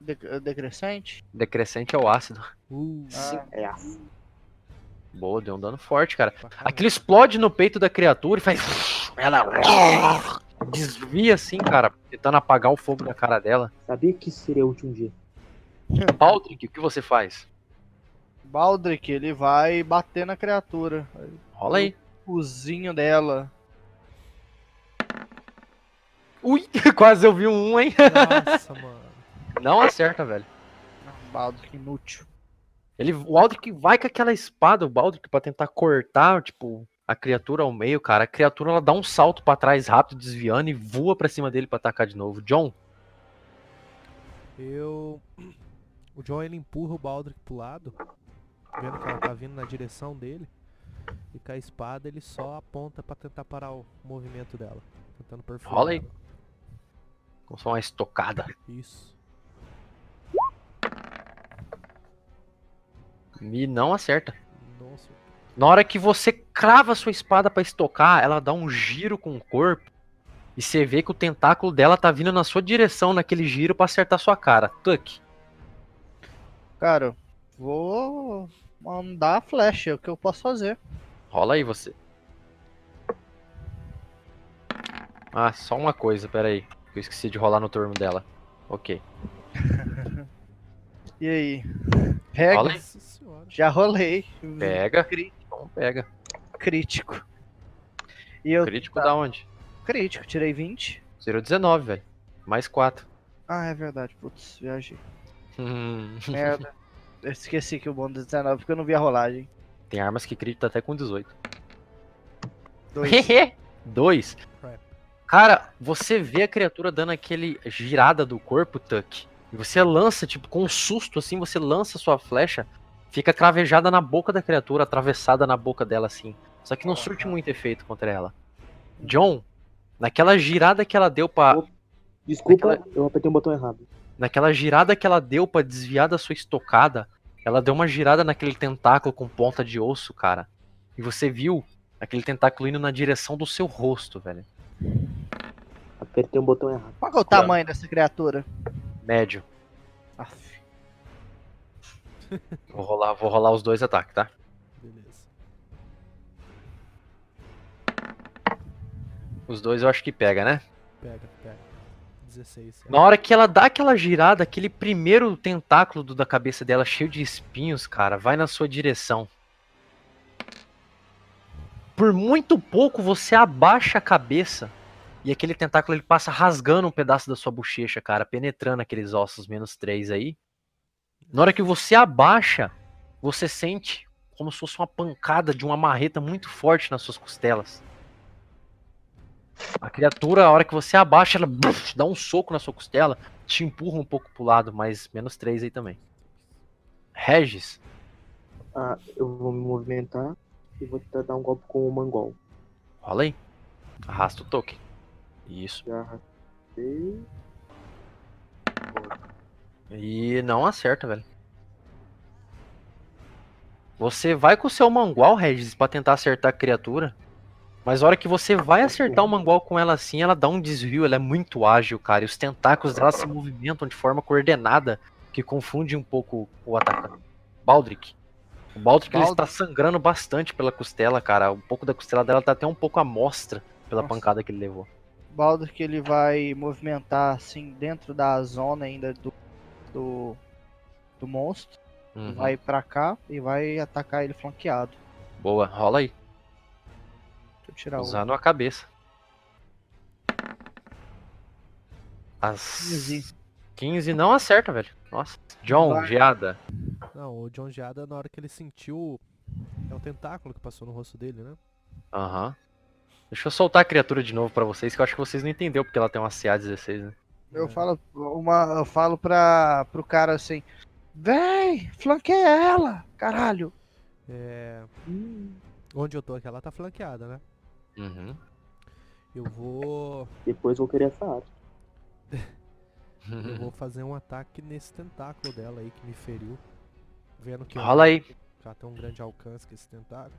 de- decrescente. Decrescente é o ácido. Uh, Ah, É assim. Boa, deu um dano forte, cara. Aquilo explode no peito da criatura e faz. Ela desvia assim, cara, tentando apagar o fogo da cara dela. Sabia que seria útil um dia. Baldric, o que você faz? Baldric, ele vai bater na criatura. Rola aí. O cozinho dela. Ui, quase eu vi um 1, hein? Nossa, mano. Não acerta, velho. Baldric inútil. Ele, o Baldric vai com aquela espada, o Baldric, pra tentar cortar, tipo, a criatura ao meio, cara. A criatura, ela dá um salto pra trás rápido, desviando e voa pra cima dele pra atacar de novo. John, Eu. O John ele empurra o Baldric pro lado, vendo que ela tá vindo na direção dele. E com a espada ele só aponta pra tentar parar o movimento dela. Tentando perfurar. rola aí. Com só uma estocada. Isso. E não acerta. Nossa. Na hora que você crava sua espada pra estocar, ela dá um giro com o corpo. E você vê que o tentáculo dela tá vindo na sua direção naquele giro pra acertar sua cara. Tuck. Cara, vou mandar a flecha, é o que eu posso fazer. Rola aí você. Ah, só uma coisa, pera aí. Eu esqueci de rolar no turno dela. Ok. E aí? Pega. Senhora. Já rolei. Pega. Cri- Então pega. Crítico. E eu. Crítico tá. da onde? Crítico, tirei 20. 019, velho. Mais 4. Ah, é verdade, putz, viajei. Hum. Merda. Eu esqueci que o bônus é 19 porque eu não vi a rolagem. Tem armas que critam até com 18. Dois. 2. Crap. Cara, você vê a criatura dando aquele girada do corpo, Tuck. E você lança, tipo, com um susto assim, você lança sua flecha, fica cravejada na boca da criatura, atravessada na boca dela assim. Só que não surte muito efeito contra ela. John, naquela girada que ela deu pra. Desculpa, Aquela- eu apertei o botão errado. Naquela girada que ela deu pra desviar da sua estocada, ela deu uma girada naquele tentáculo com ponta de osso, cara. E você viu aquele tentáculo indo na direção do seu rosto, velho. Apertei o botão errado. Qual é o tamanho dessa criatura? Médio. Aff. Vou rolar, vou rolar os dois ataques, tá? Beleza. Os dois eu acho que pega, né? Pega, pega. 16. Na hora que ela dá aquela girada, aquele primeiro tentáculo da cabeça dela cheio de espinhos, cara, vai na sua direção. Por muito pouco você abaixa a cabeça e aquele tentáculo ele passa rasgando um pedaço da sua bochecha, cara, penetrando aqueles ossos menos 3 aí. Na hora que você abaixa, você sente como se fosse uma pancada de uma marreta muito forte nas suas costelas. A criatura, a hora que você abaixa, ela buf, dá um soco na sua costela, te empurra um pouco pro lado, mas menos 3 aí também. Regis, Ah, eu vou me movimentar e vou tentar dar um golpe com o Mangol. rola aí. Arrasta o token. Isso. Já arrastei. E não acerta, velho. Você vai com o seu mangual, Regis, pra tentar acertar a criatura. Mas a hora que você vai acertar o mangual com ela assim, ela dá um desvio, ela é muito ágil, cara. E os tentáculos dela se movimentam de forma coordenada, que confunde um pouco o atacante. Baldric. O Baldric ele está sangrando bastante pela costela, cara. Um pouco da costela dela tá até um pouco à mostra pela Nossa. pancada que ele levou. Baldur que ele vai movimentar assim dentro da zona ainda do do, do monstro, Uhum. vai pra cá e vai atacar ele flanqueado. Boa, rola aí. Deixa eu tirar o Usando a cabeça. As 15. 15 não acerta, velho. Nossa. John, Vai. geada. Não, o John Geada, na hora que ele sentiu. É o tentáculo que passou no rosto dele, né? Aham. Deixa eu soltar a criatura de novo pra vocês, que eu acho que vocês não entenderam porque ela tem uma CA16, né? Eu falo uma eu falo para pro cara assim: "Vem, flanqueia ela, caralho". É. Onde eu tô aqui, ela tá flanqueada, né? Uhum. Eu vou. Depois vou querer essa área. Eu vou fazer um ataque nesse tentáculo dela aí que me feriu. Vendo que Rola aí. já tem um grande alcance com esse tentáculo.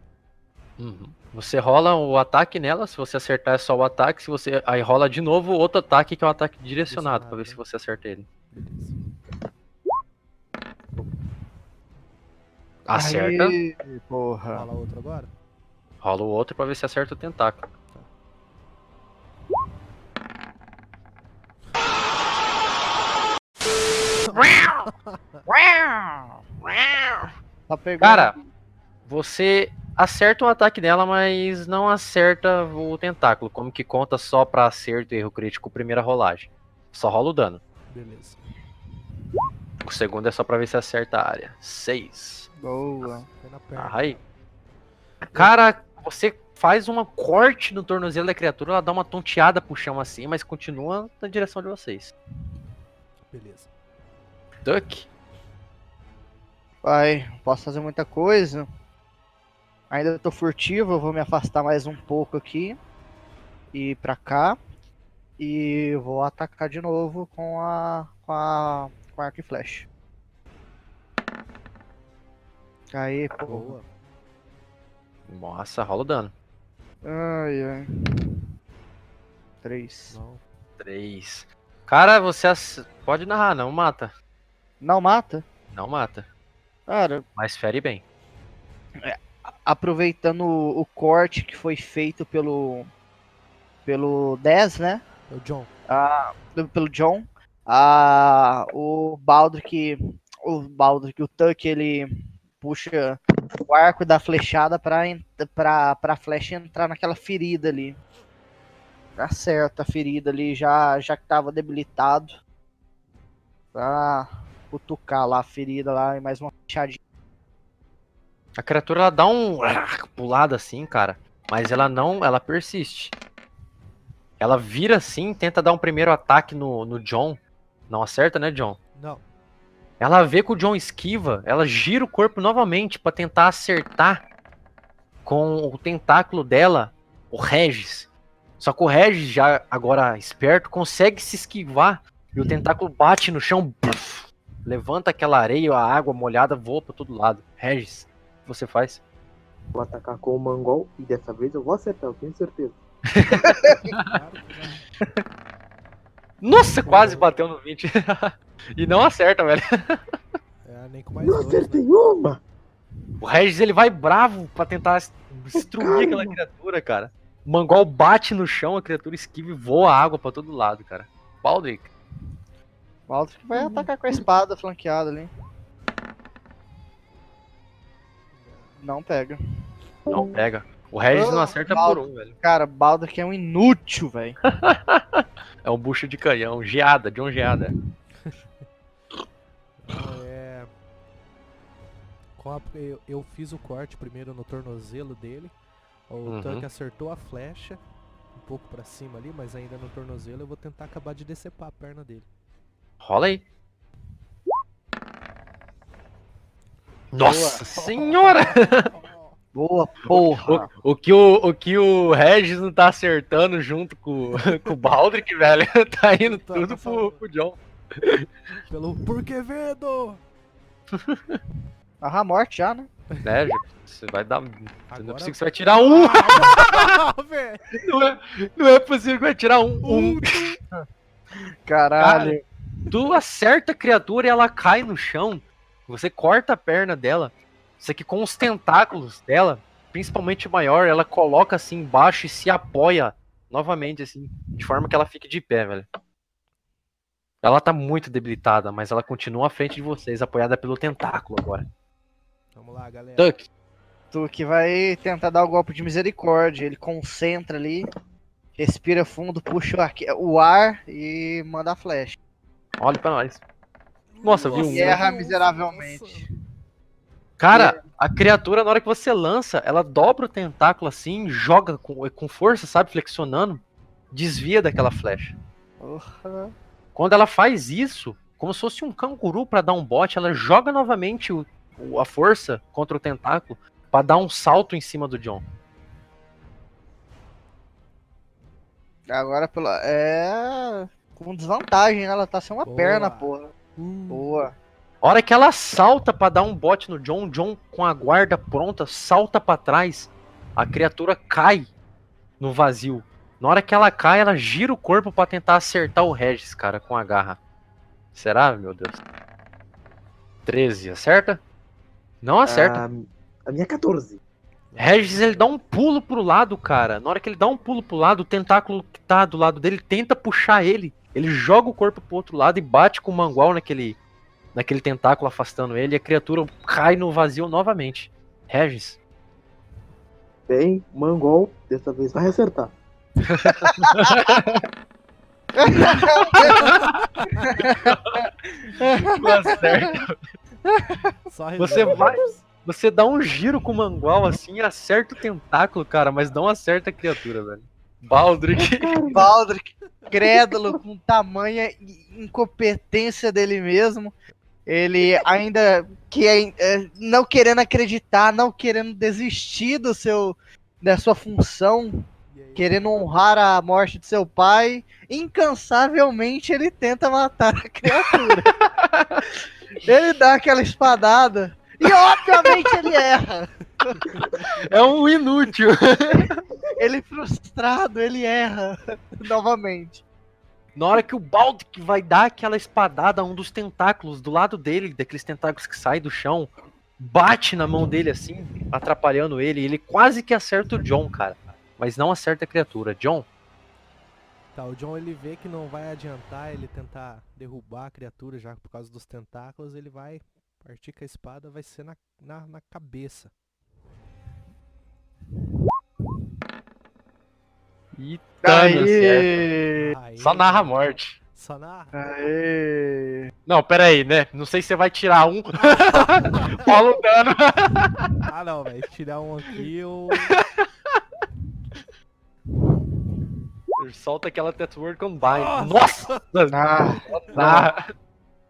Uhum. Você rola o ataque nela, se você acertar é só o ataque, se você aí rola de novo outro ataque que é um ataque direcionado, pra ver se você acerta ele. Beleza. Acerta. Aí, porra. Rola outro agora? Rola o outro pra ver se acerta o tentáculo. Tá pegando. Cara, você acerta o ataque dela, mas não acerta o tentáculo. Como que conta só pra acerto e erro crítico primeira rolagem. Só rola o dano. Beleza. O segundo é só pra ver se acerta a área. 6. boa. Perna. Aí. Cara, você faz uma corte no tornozelo da criatura, ela dá uma tonteada pro chão assim, mas continua na direção de vocês. Beleza. Duck. Vai, posso fazer muita coisa. Ainda tô furtivo, eu vou me afastar mais um pouco aqui. E pra cá. E vou atacar de novo com a. com a. com arco e flecha. Aí, pô. Boa. Nossa, rola o dano. Ai, ai. Três. Não. 3. Cara, você ace- pode narrar, não mata. Não mata? Não mata. Cara, Mas fere bem. Aproveitando o, o corte que foi feito pelo. pelo 10, né? É o John. Ah, pelo John. Ah, o Baldric. O Baldric, o Tuck, ele puxa o arco da flechada pra, en- pra, pra flecha entrar naquela ferida ali. Acerta a ferida ali, já, já que tava debilitado. Pra cutucar lá a ferida lá e mais uma flechadinha. A criatura ela dá um pulado assim, cara, mas ela não, ela persiste. Ela vira assim, tenta dar um primeiro ataque no, no John. Não acerta, né, John? Não. Ela vê que o John esquiva, ela gira o corpo novamente pra tentar acertar com o tentáculo dela, o Regis. Só que o Regis, já agora esperto, consegue se esquivar e o tentáculo bate no chão, levanta aquela areia, a água molhada voa pra todo lado. Regis, você faz? Vou atacar com o Mangol e dessa vez eu vou acertar, eu tenho certeza. Nossa, quase bateu no 20. e não acerta, velho. É, nem com mais Não dois, né? acertei uma! O Regis ele vai bravo pra tentar destruir aquela criatura, cara. O Mangol bate no chão, a criatura esquiva e voa água pra todo lado, cara. Baldric. O Baldric vai atacar com a espada flanqueada ali. Não pega. Não pega. O Regis não acerta Baldo. por um, velho. Cara, Baldric é um inútil, velho. É um bucho de canhão. Geada, John Geada. Não, é... eu, eu fiz o corte primeiro no tornozelo dele. O Uhum. tanque acertou a flecha. Um pouco pra cima ali, mas ainda no tornozelo. Eu vou tentar acabar de decepar a perna dele. Rola aí. Nossa senhora! Boa, porra. O, o que o, o que o Regis não tá acertando junto com, com o Baldric, velho, tá indo Tá, tudo tá pro, pro John. Pelo Por que vendo? Ah, morte já, né? Já- você vai dar. Não é Agora- possível que você vai tirar um! Ah, velho. Não é, não é possível que vai tirar um. um. Caralho. Tu acerta a criatura e ela cai no chão. Você corta a perna dela. Isso aqui com os tentáculos dela, principalmente o maior, ela coloca assim embaixo e se apoia novamente, assim, de forma que ela fique de pé, velho. Ela tá muito debilitada, mas ela continua à frente de vocês, apoiada pelo tentáculo agora. Vamos lá, galera. Duck, Tu que vai tentar dar o golpe de misericórdia. Ele concentra ali, respira fundo, puxa o ar, o ar e manda a flecha. olha pra nós. Nossa, viu? E erra miseravelmente. Cara, a criatura, na hora que você lança, ela dobra o tentáculo assim, joga com, com força, sabe? Flexionando, desvia daquela flecha. Porra. Quando ela faz isso, como se fosse um canguru pra dar um bote, ela joga novamente o, o- a força contra o tentáculo pra dar um salto em cima do John. Agora pela. É. Com desvantagem, né? Ela tá sem uma Boa. perna, porra. Uh, Boa. A hora que ela salta pra dar um bote no John, o John com a guarda pronta salta pra trás, a criatura cai no vazio. Na hora que ela cai, ela gira o corpo pra tentar acertar o Regis, cara, com a garra. Será, meu Deus? 13, acerta? Não acerta. A, a minha é 14. Regis, ele dá um pulo pro lado, cara. Na hora que ele dá um pulo pro lado, o tentáculo que tá do lado dele tenta puxar ele. Ele joga o corpo pro outro lado e bate com o mangual naquele, naquele tentáculo afastando ele. E a criatura cai no vazio novamente. Regis. Bem, Mangol, dessa vez vai acertar. Não acerta. só Você vai. Você dá um giro com o mangual assim e acerta o tentáculo, cara, mas não acerta a criatura, velho. Baldric. Baldric, crédulo, com tamanha incompetência dele mesmo. Ele ainda que é, é, não querendo acreditar, não querendo desistir do seu da sua função, querendo honrar a morte de seu pai, incansavelmente ele tenta matar a criatura. ele dá aquela espadada e obviamente ele erra. É um inútil. Ele frustrado, ele erra novamente. Na hora que o Baldic vai dar aquela espadada a um dos tentáculos do lado dele, daqueles tentáculos que saem do chão, bate na mão dele assim, atrapalhando ele, e ele quase que acerta o John, cara. Mas não acerta a criatura. John, Tá, o John ele vê que não vai adiantar ele tentar derrubar a criatura já por causa dos tentáculos, ele vai partir com a espada, vai ser na, na, na cabeça. E Thanos, Só narra a morte. Só narra. Aê! Não, pera aí, né? Não sei se você vai tirar um. Rola o dano. Ah não, velho, tirar um aqui eu. Solta aquela Tetword Combine. Nossa! Nossa! Ah,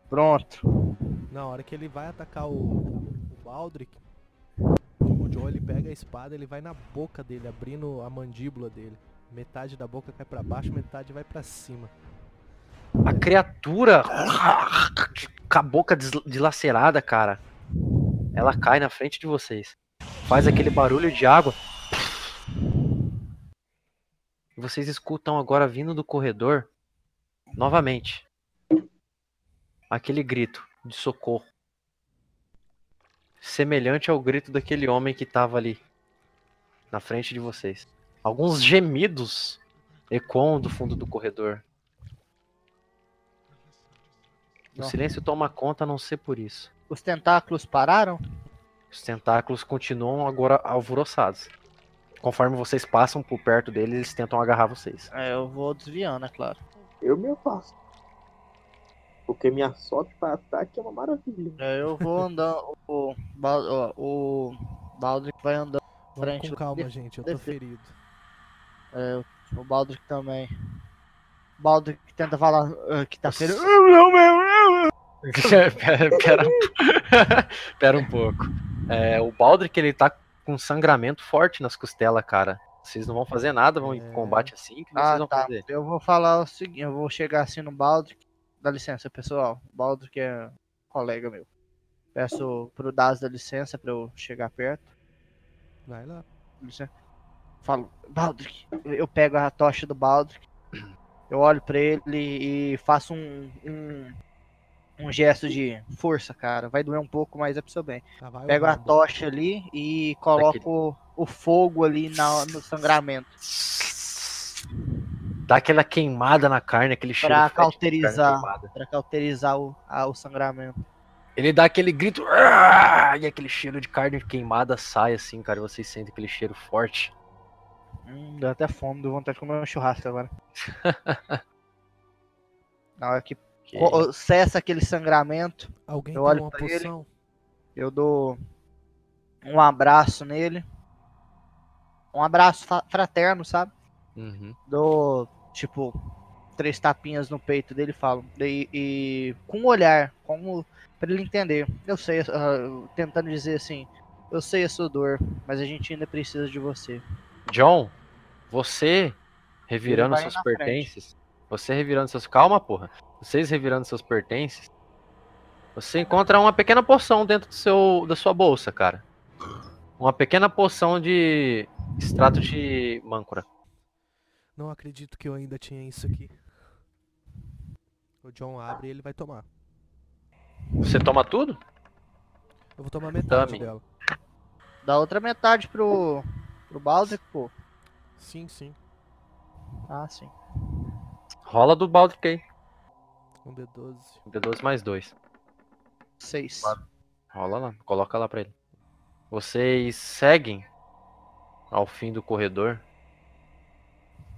pronto. Na hora que ele vai atacar o, o Baldric, o John ele pega a espada, ele vai na boca dele, abrindo a mandíbula dele. Metade da boca cai pra baixo, metade vai pra cima. A criatura com a boca dilacerada, cara. Ela cai na frente de vocês. Faz aquele barulho de água. E vocês escutam agora vindo do corredor novamente aquele grito de socorro. Semelhante ao grito daquele homem que tava ali na frente de vocês. Alguns gemidos ecoam do fundo do corredor. O silêncio toma conta a não ser por isso. Os tentáculos pararam? Os tentáculos continuam agora alvoroçados. Conforme vocês passam por perto deles, eles tentam agarrar vocês. É, eu vou desviando, é claro. Eu me afasto. Porque minha sorte pra ataque é uma maravilha. É, Eu vou andando. O, ó, o Baldric vai andando. Vamos Frente, com calma, gente. Eu tô ferido. É, o Baldric também. O Baldric tenta falar ah, que tá ferido. pera, pera, pera um pouco. É, o Baldric ele tá com sangramento forte nas costelas, cara. Vocês não vão fazer nada, vão ir É. combate assim? O que vocês Ah, vão tá. fazer? Eu vou falar o seguinte, eu vou chegar assim no Baldric. Dá licença, pessoal. O Baldric é colega meu. Peço pro Daz da licença pra eu chegar perto. Vai lá. Licença. Falo, Baldric. Eu pego a tocha do Baldric. Eu olho pra ele e faço um, um, um gesto de força, cara. Vai doer um pouco, mas é pro seu bem. O Pego a tocha ali e coloco o fogo ali na, no sangramento. Dá aquela queimada na carne, aquele cheiro Pra forte de carne cauterizar. queimada. Pra cauterizar o, a- o sangramento. Ele dá aquele grito "Ah!" e aquele cheiro de carne queimada sai assim, cara. e Vocês sentem aquele cheiro forte. Hum, deu até fome, deu vontade de comer um churrasco agora. Na hora que Que- cessa aquele sangramento, Alguém Eu olho uma pra ele. poção? eu dou um abraço nele. Um abraço fraterno, sabe? Uhum. Dou, tipo, três tapinhas no peito dele e falo. E, e com um olhar, como pra ele entender. Eu sei, ah, tentando dizer assim, eu sei a sua dor, mas a gente ainda precisa de você. John, você revirando seus na frente. pertences. Você revirando seus. Calma, porra. Vocês revirando seus pertences. Você encontra uma pequena poção dentro do seu, da sua bolsa, cara. Uma pequena poção de extrato de mâncora. Não acredito que eu ainda tinha isso aqui. O John abre e ele vai tomar. Você toma tudo? Eu vou tomar metade Tome. dela. Dá outra metade pro, pro Baldric, pô. Sim, sim. Ah, sim. Rola do Baldric aí. Um D12. D12 mais 2. Seis. Rola lá, coloca lá pra ele. Vocês seguem ao fim do corredor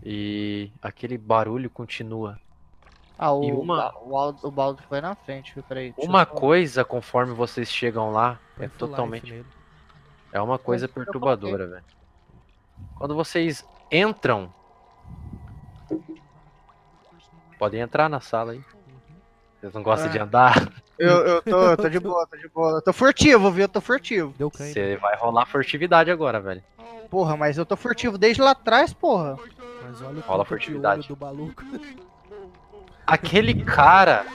e aquele barulho continua. Ah, o, E uma- o, o Baldric vai na frente, viu? Peraí. eu Uma só- coisa, conforme vocês chegam lá, é totalmente. É uma coisa eu perturbadora, velho. Quando vocês entram. Podem entrar na sala aí. Vocês não gostam de Ah. andar? Eu, eu, tô, eu tô de boa, tô de boa. Eu tô furtivo, viu? Eu tô furtivo. Deu cãibra. Você vai rolar furtividade agora, velho. Porra, mas eu tô furtivo desde lá atrás, porra. Mas olha o Rola de furtividade. do maluco. Aquele cara.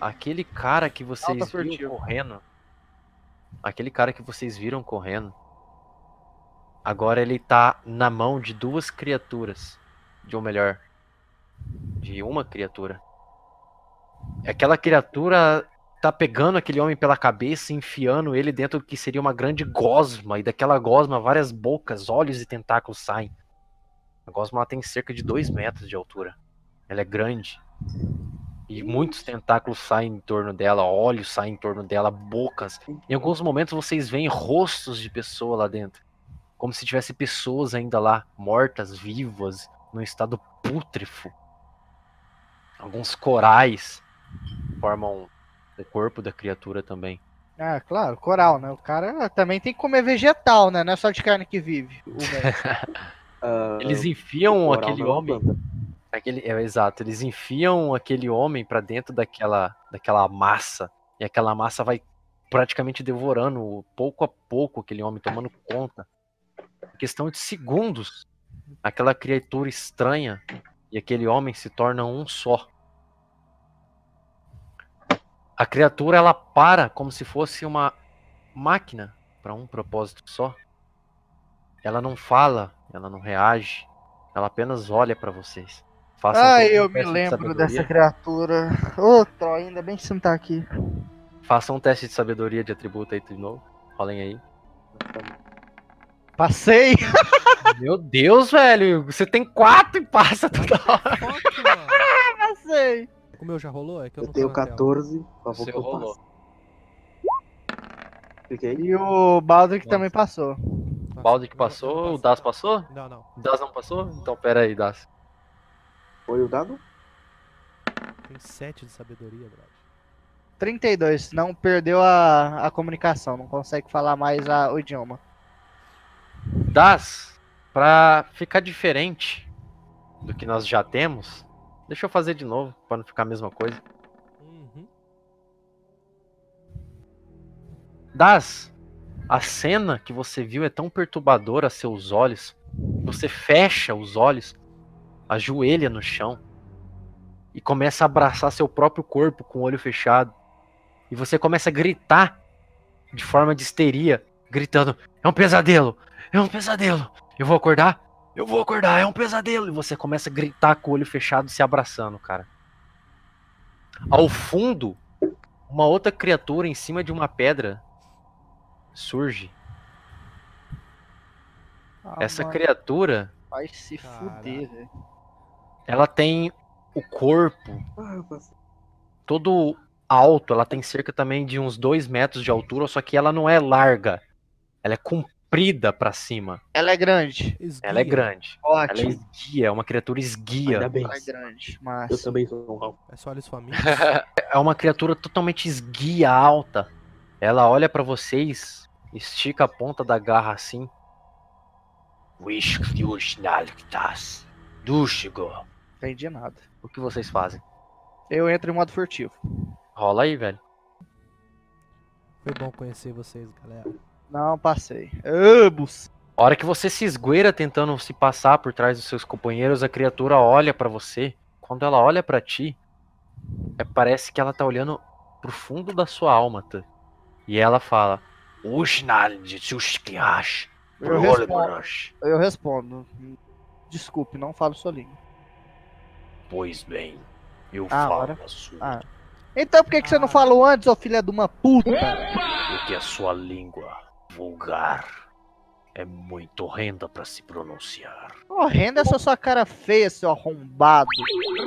Aquele cara que vocês Alta viram correndo. Aquele cara que vocês viram correndo. Agora ele tá na mão de duas criaturas. De ou melhor, de uma criatura. Aquela criatura tá pegando aquele homem pela cabeça enfiando ele dentro do que seria uma grande gosma. E daquela gosma, várias bocas, olhos e tentáculos saem. A gosma tem cerca de 2 metros de altura. Ela é grande. E muitos tentáculos saem em torno dela, olhos saem em torno dela, bocas. Em alguns momentos vocês veem rostos de pessoa lá dentro. Como se tivesse pessoas ainda lá, mortas, vivas, num estado pútrefo. Alguns corais formam o corpo da criatura também. Ah, claro, coral, né? O cara também tem que comer vegetal, né? Não é só de carne que vive. Ah, Eles enfiam aquele é homem. Aquele, é, exato, eles enfiam aquele homem pra dentro daquela, daquela massa. E aquela massa vai praticamente devorando pouco a pouco aquele homem, tomando conta. Em questão de segundos, aquela criatura estranha e aquele homem se tornam um só. A criatura ela para como se fosse uma máquina para um propósito só. Ela não fala, ela não reage, ela apenas olha pra vocês. Façam todos um eu me teste de lembro sabedoria. dessa criatura. Ô, Troy, ainda bem que você não tá aqui. Façam um teste de sabedoria de atributo aí de novo. Rolem aí. Passei! Meu Deus, velho! Você tem quatro e passa toda hora. Mano. Passei! O meu já rolou? É que eu, Eu não tenho tô na tela. 14, por favor, Você que eu rolou. Cliquei. E o Baldric Nossa. também passou. O que eu passou, o Das passou? Não, não. O Das não passou? Então pera aí, Das. Foi o dado? Tem 7 de sabedoria, brother. 32, não perdeu a, a comunicação, não consegue falar mais a, o idioma. Das, pra ficar diferente do que nós já temos, deixa eu fazer de novo, pra não ficar a mesma coisa. Uhum. Das, a cena que você viu é tão perturbadora a seus olhos. Você fecha os olhos, ajoelha no chão e começa a abraçar seu próprio corpo com o olho fechado. E você começa a gritar de forma de histeria, gritando: É um pesadelo! É um pesadelo! Eu vou acordar? Eu vou acordar! É um pesadelo! E você começa a gritar com o olho fechado, se abraçando, cara. Ao fundo, uma outra criatura em cima de uma pedra surge. Ah, Essa mano, criatura, Vai se Caraca. fuder, velho. ela tem o corpo todo alto, ela tem cerca também de uns 2 metros de altura, só que ela não é larga. Ela é comprida pra cima. Ela é grande. Ela é Esguia. grande. Ela é Ótimo. esguia, é uma criatura esguia. Ainda bem. Ela é grande, Eu mas. também sou um. É só olhos famintos. É uma criatura totalmente esguia, alta. Ela olha pra vocês, estica a ponta da garra assim. Entendi nada. O que vocês fazem? Eu entro em modo furtivo. Rola aí, velho. Foi bom conhecer vocês, galera. Não, passei. Ambos. A hora que você se esgueira tentando se passar por trás dos seus companheiros, a criatura olha pra você. Quando ela olha pra ti, é- parece que ela tá olhando pro fundo da sua alma, tá? E ela fala: "Ushnal de Tsushkiash, Eu respondo. Broleborosh." Eu respondo. Desculpe, não falo sua língua. Pois bem, eu Ah, falo agora- a sua, Ah. Então por que, que você não falou antes, ô filha de uma puta? porque a sua língua vulgar é muito horrenda pra se pronunciar. Horrenda essa sua cara feia, seu arrombado.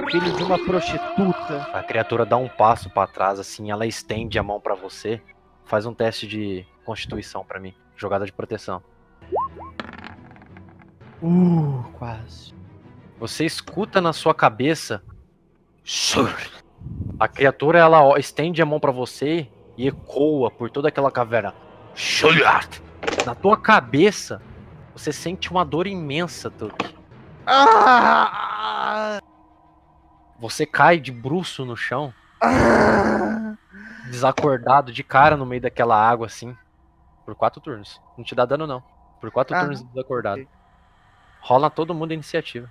Filho de uma prostituta. A criatura dá um passo pra trás, assim, ela estende a mão pra você. Faz um teste de constituição pra mim. Jogada de proteção. Uh, quase. Você escuta na sua cabeça. A criatura ela estende a mão pra você e ecoa por toda aquela caverna. "Surat". Na tua cabeça, você sente uma dor imensa, Tuck. Ah! Você cai de bruço no chão, Ah! desacordado, de cara no meio daquela água assim. Por quatro turnos. Não te dá dano, não. Por quatro Ah, turnos desacordado. ok. Rola todo mundo a iniciativa.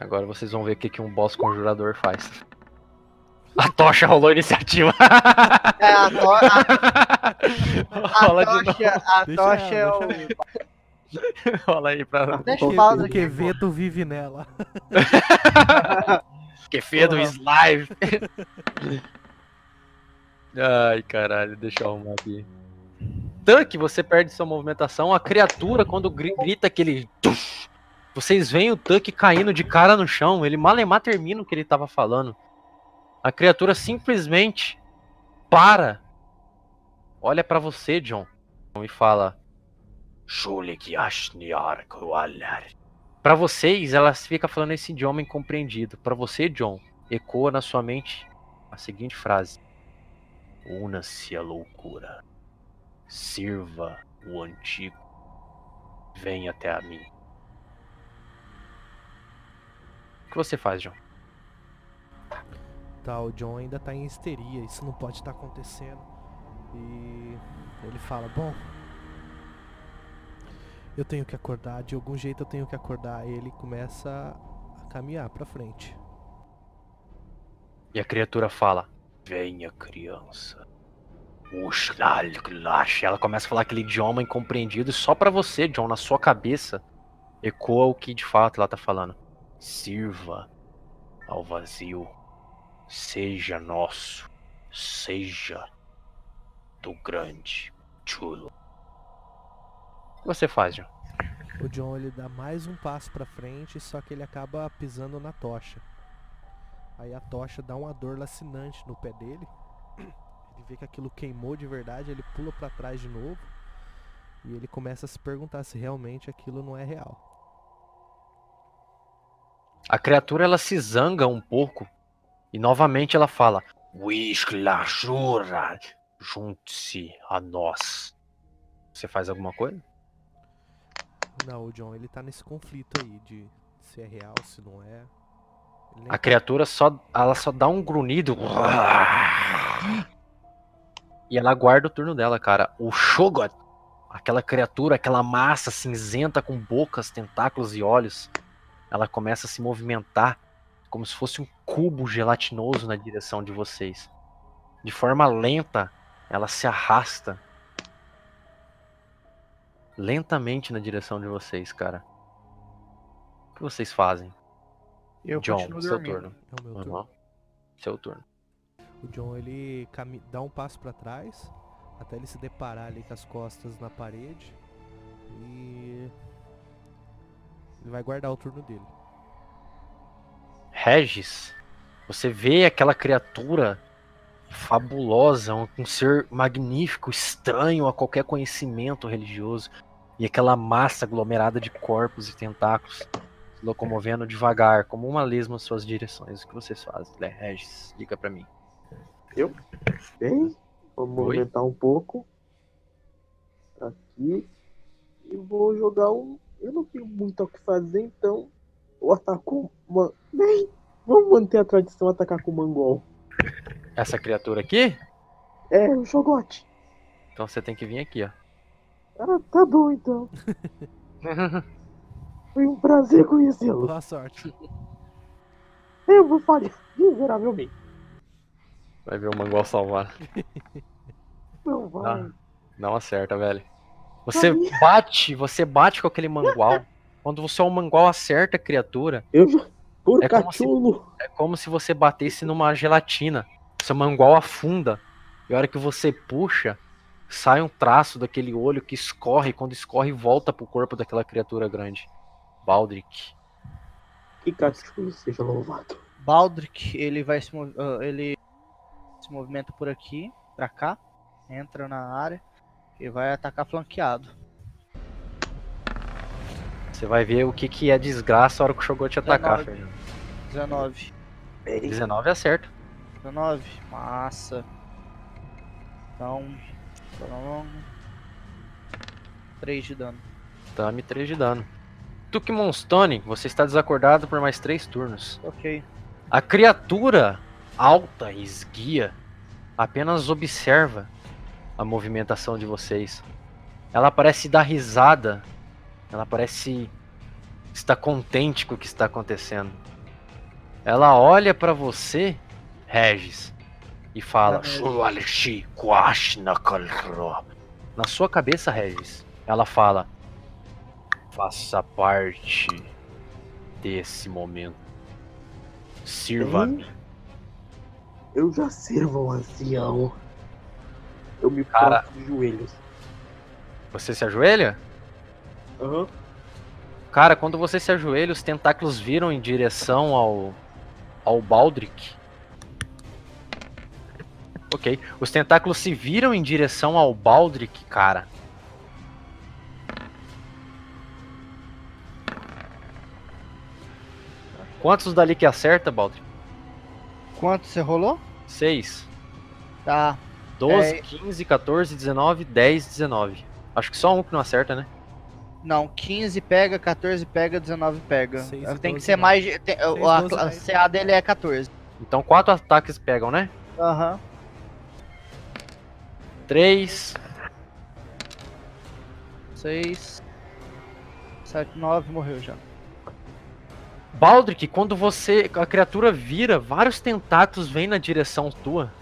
Agora vocês vão ver o que, que um boss conjurador faz. A tocha rolou a iniciativa. É, a, to a, Rola a de novo. tocha, a Deixa tocha é o. Rola aí pra. Deixa eu O pausa que- pô. Quevedo vive nela. Que fedo live. Ai, caralho, deixa eu arrumar aqui. Tanque, você perde sua movimentação. A criatura, quando gri- grita aquele. tush, Vocês veem o tanque caindo de cara no chão. Ele malemar termina o que ele tava falando. A criatura simplesmente para. Olha pra você, John. E fala. Pra vocês, ela fica falando esse idioma incompreendido. Pra você, John, ecoa na sua mente a seguinte frase: Una-se a loucura. Sirva o antigo. Venha até a mim. Que você faz, John? Tá, o John ainda tá em histeria, isso não pode estar acontecendo. E ele fala, bom. Eu tenho que acordar, de algum jeito eu tenho que acordar. E ele começa a caminhar pra frente. E a criatura fala: Venha, criança. Ela começa a falar aquele idioma incompreendido e só pra você, John, na sua cabeça, ecoa o que de fato ela tá falando. Sirva ao vazio. Seja nosso. Seja do grande chulo. O que você faz, John? O John ele dá mais um passo pra frente, só que ele acaba pisando na tocha. Aí a tocha dá uma dor lacinante no pé dele. Ele vê que aquilo queimou de verdade, ele pula pra trás de novo. E ele começa a se perguntar se realmente aquilo não é real. A criatura ela se zanga um pouco e novamente ela fala: Wisklashura, junte-se a nós. Você faz alguma coisa? Não, o John, ele tá nesse conflito aí de se é real, se não é. A criatura só ela só dá um grunhido e ela guarda o turno dela, cara. O Shogot, aquela criatura, aquela massa cinzenta com bocas, tentáculos e olhos, ela começa a se movimentar como se fosse um cubo gelatinoso na direção de vocês. De forma lenta, ela se arrasta lentamente na direção de vocês, cara. O que vocês fazem? Eu John, seu turno. É o meu turno. Aham. Seu turno. O John ele dá um passo pra trás até ele se deparar ali com as costas na parede e ele vai guardar o turno dele. Regis, você vê aquela criatura fabulosa, um, um ser magnífico, estranho a qualquer conhecimento religioso, e aquela massa aglomerada de corpos e tentáculos se locomovendo devagar, como uma lesma nas suas direções. O que vocês fazem, Lé? Regis? Diga pra mim. Bem, vou movimentar um pouco. Aqui. E vou jogar um. Eu não tenho muito o que fazer, então. Eu ataco uma. Bem, vamos manter a tradição atacar com o Mangol. Essa criatura aqui? É, o Shogote. Então você tem que vir aqui, ó. Ah, tá bom então. Foi um prazer conhecê-lo. Boa sorte. Eu vou falhar miseravelmente. Vai ver o Mangol salvar. Não vai. Ah. Não acerta, velho. Você bate, você bate com aquele mangual. Quando você é um mangual acerta a criatura, Eu já. Por É como se- é como se você batesse numa gelatina. Seu mangual afunda. E a hora que você puxa, sai um traço daquele olho que escorre. Quando escorre, volta pro corpo daquela criatura grande. Baldric. Que cachulo seja louvado. Baldric, ele vai se mov- ah, ele se movimenta por aqui, pra cá, entra na área e vai atacar flanqueado. Você vai ver o que, que é desgraça a hora que o Shogot te atacar, 19. Fernando. 19. 19 acerta. 19. Massa. Então. 3 de dano. Dame 3 de dano. Tukmonstone, você está desacordado por mais 3 turnos. Ok. A criatura alta e esguia apenas observa a movimentação de vocês. Ela parece dar risada. Ela parece estar contente com o que está acontecendo. Ela olha para você, Regis, e fala. Na sua cabeça, Regis, ela fala: Faça parte desse momento. Sirva-me. Eu já sirvo o ancião. Eu me Cara. de joelhos. Você se ajoelha? Aham. Cara, quando você se ajoelha, os tentáculos viram em direção ao ao Baldric. Ok. Os tentáculos se viram em direção ao Baldric, cara. Quantos dali que acerta, Baldric? Quanto você rolou? 6. Tá. 12, É. 15, 14, 19, 10, 19. Acho que só um que não acerta, né? Não, 15 pega, 14 pega, 19 pega. Seis e Tem que 12 ser não. mais. tem- a, a, 12 a. CA dele é 14. Então quatro ataques pegam, né? Aham. 3, 6. 7, 9, morreu já. Baldric, quando você. A criatura vira, vários tentáculos vêm na direção tua.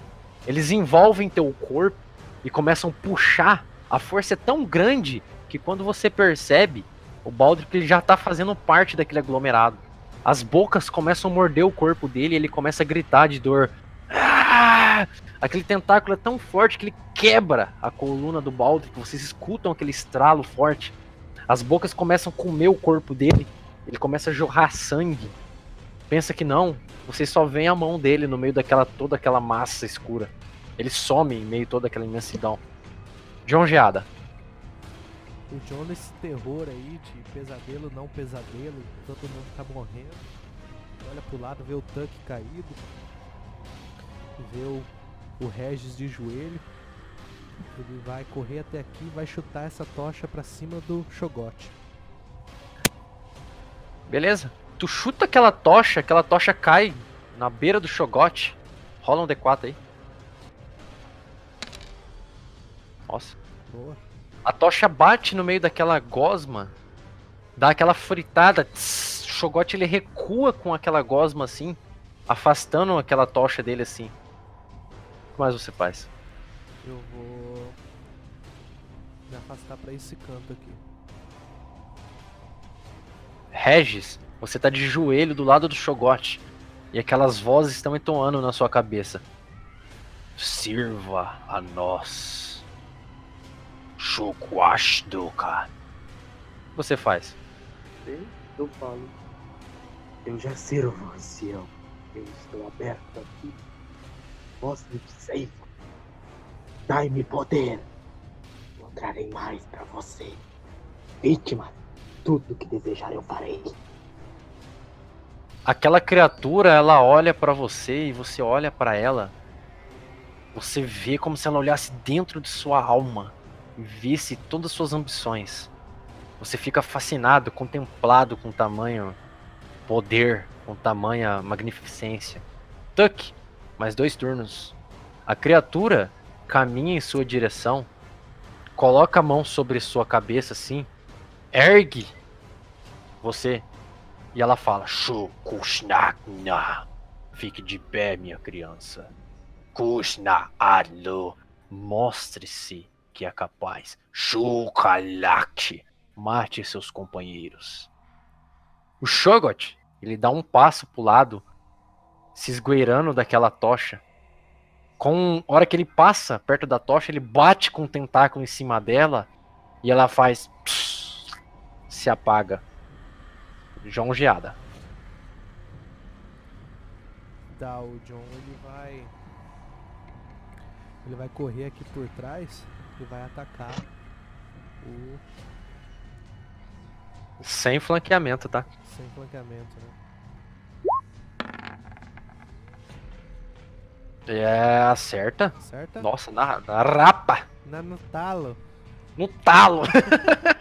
Eles envolvem teu corpo e começam a puxar. A força é tão grande que quando você percebe, o Baldric ele já tá fazendo parte daquele aglomerado. As bocas começam a morder o corpo dele e ele começa a gritar de dor. Ah! Aquele tentáculo é tão forte que ele quebra a coluna do Baldric. Vocês escutam aquele estralo forte. As bocas começam a comer o corpo dele. Ele começa a jorrar sangue. Pensa que não, você só vê a mão dele no meio daquela toda aquela massa escura. Ele some em meio a toda aquela imensidão. John Geada. O John nesse terror aí de pesadelo, não pesadelo, todo mundo tá morrendo. Olha pro lado, vê o Tuck caído. Vê o, o Regis de joelho. Ele vai correr até aqui e vai chutar essa tocha pra cima do Shogot. Beleza. Tu chuta aquela tocha, aquela tocha cai na beira do Shogot. Rola um D4 aí. Nossa. Boa. A tocha bate no meio daquela gosma, dá aquela fritada. Tss, o Shogot ele recua com aquela gosma assim, afastando aquela tocha dele assim. O que mais você faz? Eu vou me afastar pra esse canto aqui. Regis, você tá de joelho do lado do Shogot. E aquelas vozes estão entoando na sua cabeça. Sirva a nós. Shokwashdoka. O que você faz? Eu falo. Eu já sirvo, ancião. Eu estou aberto aqui. Mostre que seiva. Dai-me poder. Não trarei mais pra você. Vítima. Tudo que desejar eu farei. Aquela criatura, ela olha pra você e você olha pra ela. Você vê como se ela olhasse dentro de sua alma e visse todas as suas ambições. Você fica fascinado, contemplado com tamanho poder, com tamanha magnificência. Tuck, mais dois turnos. A criatura caminha em sua direção, coloca a mão sobre sua cabeça assim, ergue você e ela fala: Shukushnakna. Fique de pé, minha criança. Kushna Alo. Mostre-se que é capaz. Shukalak. Mate seus companheiros. O Shogot, ele dá um passo pro lado, se esgueirando daquela tocha. Com a hora que ele passa perto da tocha, ele bate com o tentáculo em cima dela e ela faz se apaga. João Geada. Tá, o John ele vai. Ele vai correr aqui por trás e vai atacar o. Sem flanqueamento, tá? Sem flanqueamento, né? É, acerta. Certa? Nossa, na, na rapa. Na, no talo. No talo.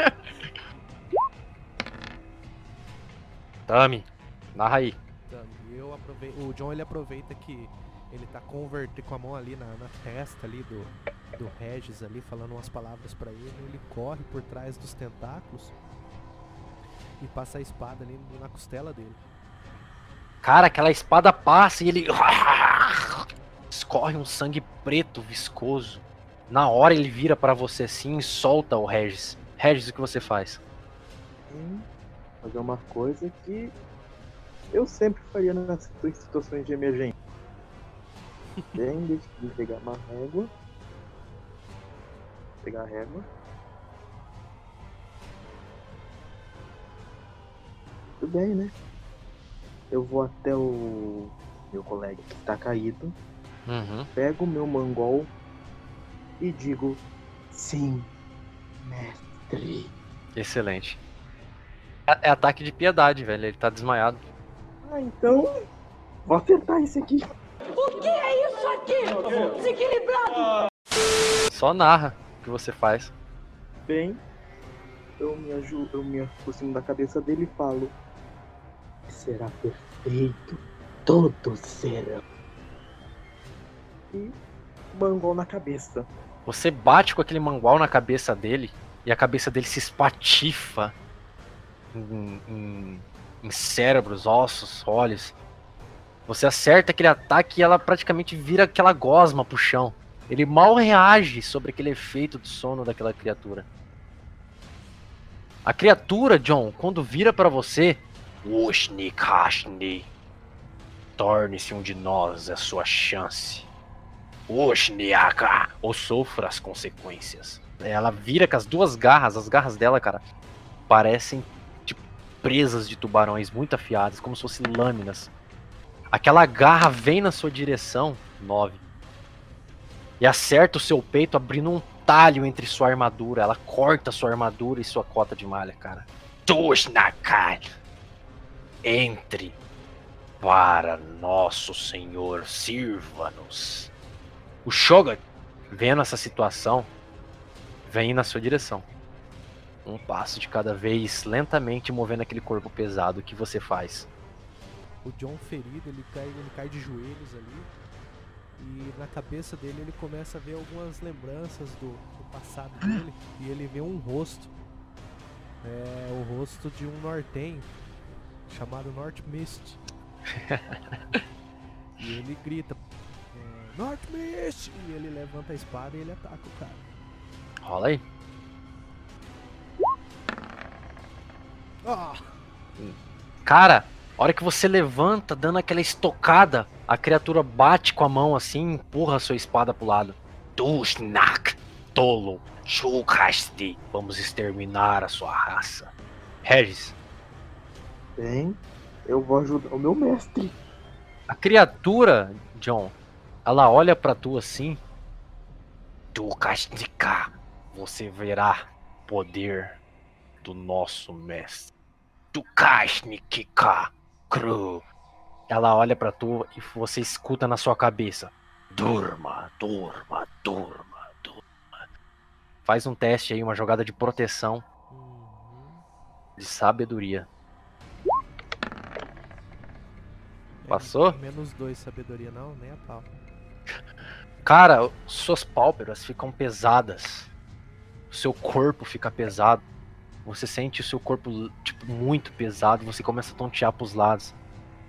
Tami, narra aí. E eu aprovei... O John ele aproveita que ele tá convertendo com a mão ali na, na testa ali do, do Regis ali, falando umas palavras pra ele. Ele corre por trás dos tentáculos e passa a espada ali na costela dele. Cara, aquela espada passa e ele. Escorre um sangue preto, viscoso. Na hora ele vira pra você assim e solta o Regis. Regis, o que você faz? Fazer uma coisa que eu sempre faria nas situações de emergência. Bem, deixa eu pegar uma régua. Pegar a régua. Tudo bem, né? Eu vou até o meu colega que tá caído, Uhum. pego o meu mangol e digo sim, mestre. Excelente. É, é ataque de piedade, velho. Ele tá desmaiado. Ah, então vou acertar esse aqui. Só narra o que você faz. Bem, eu me ajudo, eu me aproximo da cabeça dele e falo: Será perfeito, todos serão. E mangol na cabeça. Você bate com aquele mangual na cabeça dele e a cabeça dele se espatifa em, em- cérebros, ossos, olhos. Você acerta aquele ataque e ela praticamente vira aquela gosma pro chão. Ele mal reage sobre aquele efeito do sono daquela criatura. A criatura, John, quando vira pra você, Ushni Kashni, torne-se um de nós, é sua chance. Oshniaka, ou sofra as consequências. Ela vira com as duas garras, as garras dela, cara, parecem presas de tubarões muito afiadas, como se fossem lâminas. Aquela garra vem na sua direção, 9. e acerta o seu peito, abrindo um talho entre sua armadura. Ela corta sua armadura e sua cota de malha, cara. Tushnakar! Entre para nosso Senhor, sirva-nos. O Shogun, vendo essa situação, vem na sua direção. Um passo de cada vez, lentamente movendo aquele corpo pesado que você faz. O John ferido, ele cai, ele cai de joelhos ali. E na cabeça dele ele começa a ver algumas lembranças do, do passado dele. E ele vê um rosto. É o rosto de um nortenho chamado North Mist. e ele grita: é, North Mist! E ele levanta a espada e ele ataca o cara. Rola aí. Cara, a hora que você levanta, dando aquela estocada, a criatura bate com a mão assim e empurra a sua espada pro lado. Dushnak, tolo, Shukasti, vamos exterminar a sua raça. Regis, Bem, eu vou ajudar o meu mestre. a criatura, John, ela olha pra tu assim. Dukastika, você verá poder do nosso mestre. Dukashnikika, Kru. Ela olha pra tu e você escuta na sua cabeça. Durma, durma, durma, durma. Faz um teste aí, uma jogada de proteção, Uhum. de sabedoria. É, Passou? Menos dois sabedoria não, nem a pau. Cara, suas pálpebras ficam pesadas. O seu corpo fica pesado. Você sente o seu corpo, tipo, muito pesado. Você começa a tontear pros lados.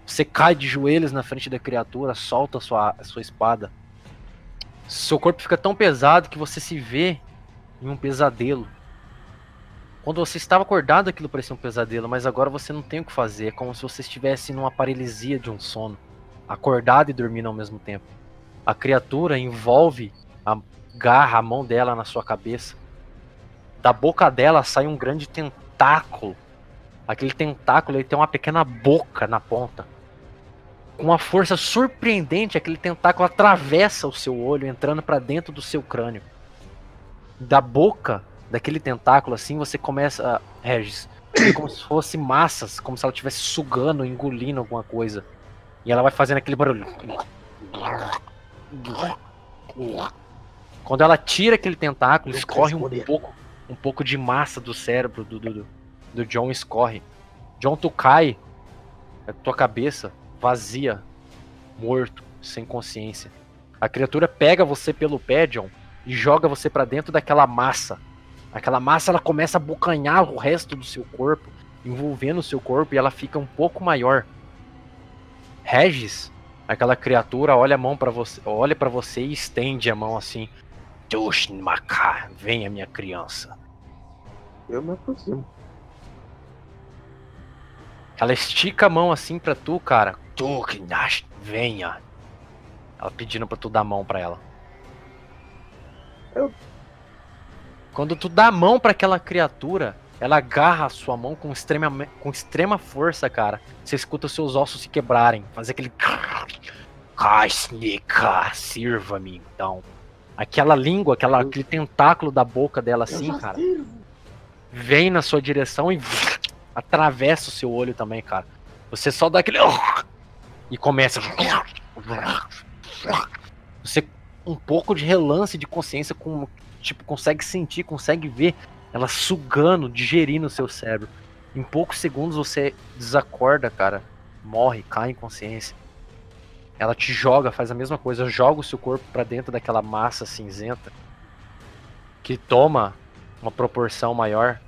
Você cai de joelhos na frente da criatura, solta a sua, a sua espada. Seu corpo fica tão pesado que você se vê em um pesadelo. Quando você estava acordado, aquilo parecia um pesadelo, mas agora você não tem o que fazer. É como se você estivesse numa paralisia de um sono. Acordado e dormindo ao mesmo tempo. A criatura envolve, agarra a mão dela na sua cabeça. Da boca dela sai um grande tentáculo. Aquele tentáculo ele tem uma pequena boca na ponta. Com uma força surpreendente, aquele tentáculo atravessa o seu olho, entrando para dentro do seu crânio. Da boca daquele tentáculo, assim, você começa. Regis, é como se fosse massas, como se ela estivesse sugando, engolindo alguma coisa. E ela vai fazendo aquele barulho. Quando ela tira aquele tentáculo, escorre um pouco, um pouco de massa do cérebro do, do, do John escorre. John, tu cai, a tua cabeça vazia, morto, sem consciência. A criatura pega você pelo pé, John, e joga você pra dentro daquela massa. Aquela massa ela começa a bocanhar o resto do seu corpo, envolvendo o seu corpo e ela fica um pouco maior. Regis, aquela criatura olha a mão para você, olha para você e estende a mão assim. Tushmaka, venha minha criança. Eu me aproximo. Ela estica a mão assim pra tu, cara. Tuknash, venha. Ela pedindo pra tu dar a mão pra ela. Eu- Quando tu dá a mão pra aquela criatura, ela agarra a sua mão com extrema, com extrema força, cara. Você escuta os seus ossos se quebrarem. Fazer aquele. Kasnika, sirva-me então. Aquela língua, aquela, aquele tentáculo da boca dela assim, cara vem na sua direção e atravessa o seu olho também, cara. Você só dá aquele e começa você um pouco de relance de consciência com tipo consegue sentir, consegue ver ela sugando, digerindo o seu cérebro. Em poucos segundos você desacorda, cara, morre, cai em consciência. Ela te joga, faz a mesma coisa, joga o seu corpo pra dentro daquela massa cinzenta que toma uma proporção maior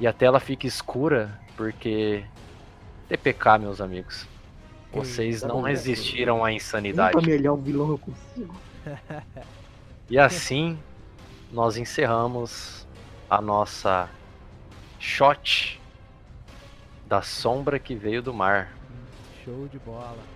e a tela fica escura porque TPK, meus amigos. Vocês Eita, não resistiram à insanidade. Nunca melhor vilão eu consigo. E assim nós encerramos a nossa shot da sombra que veio do mar. Show de bola.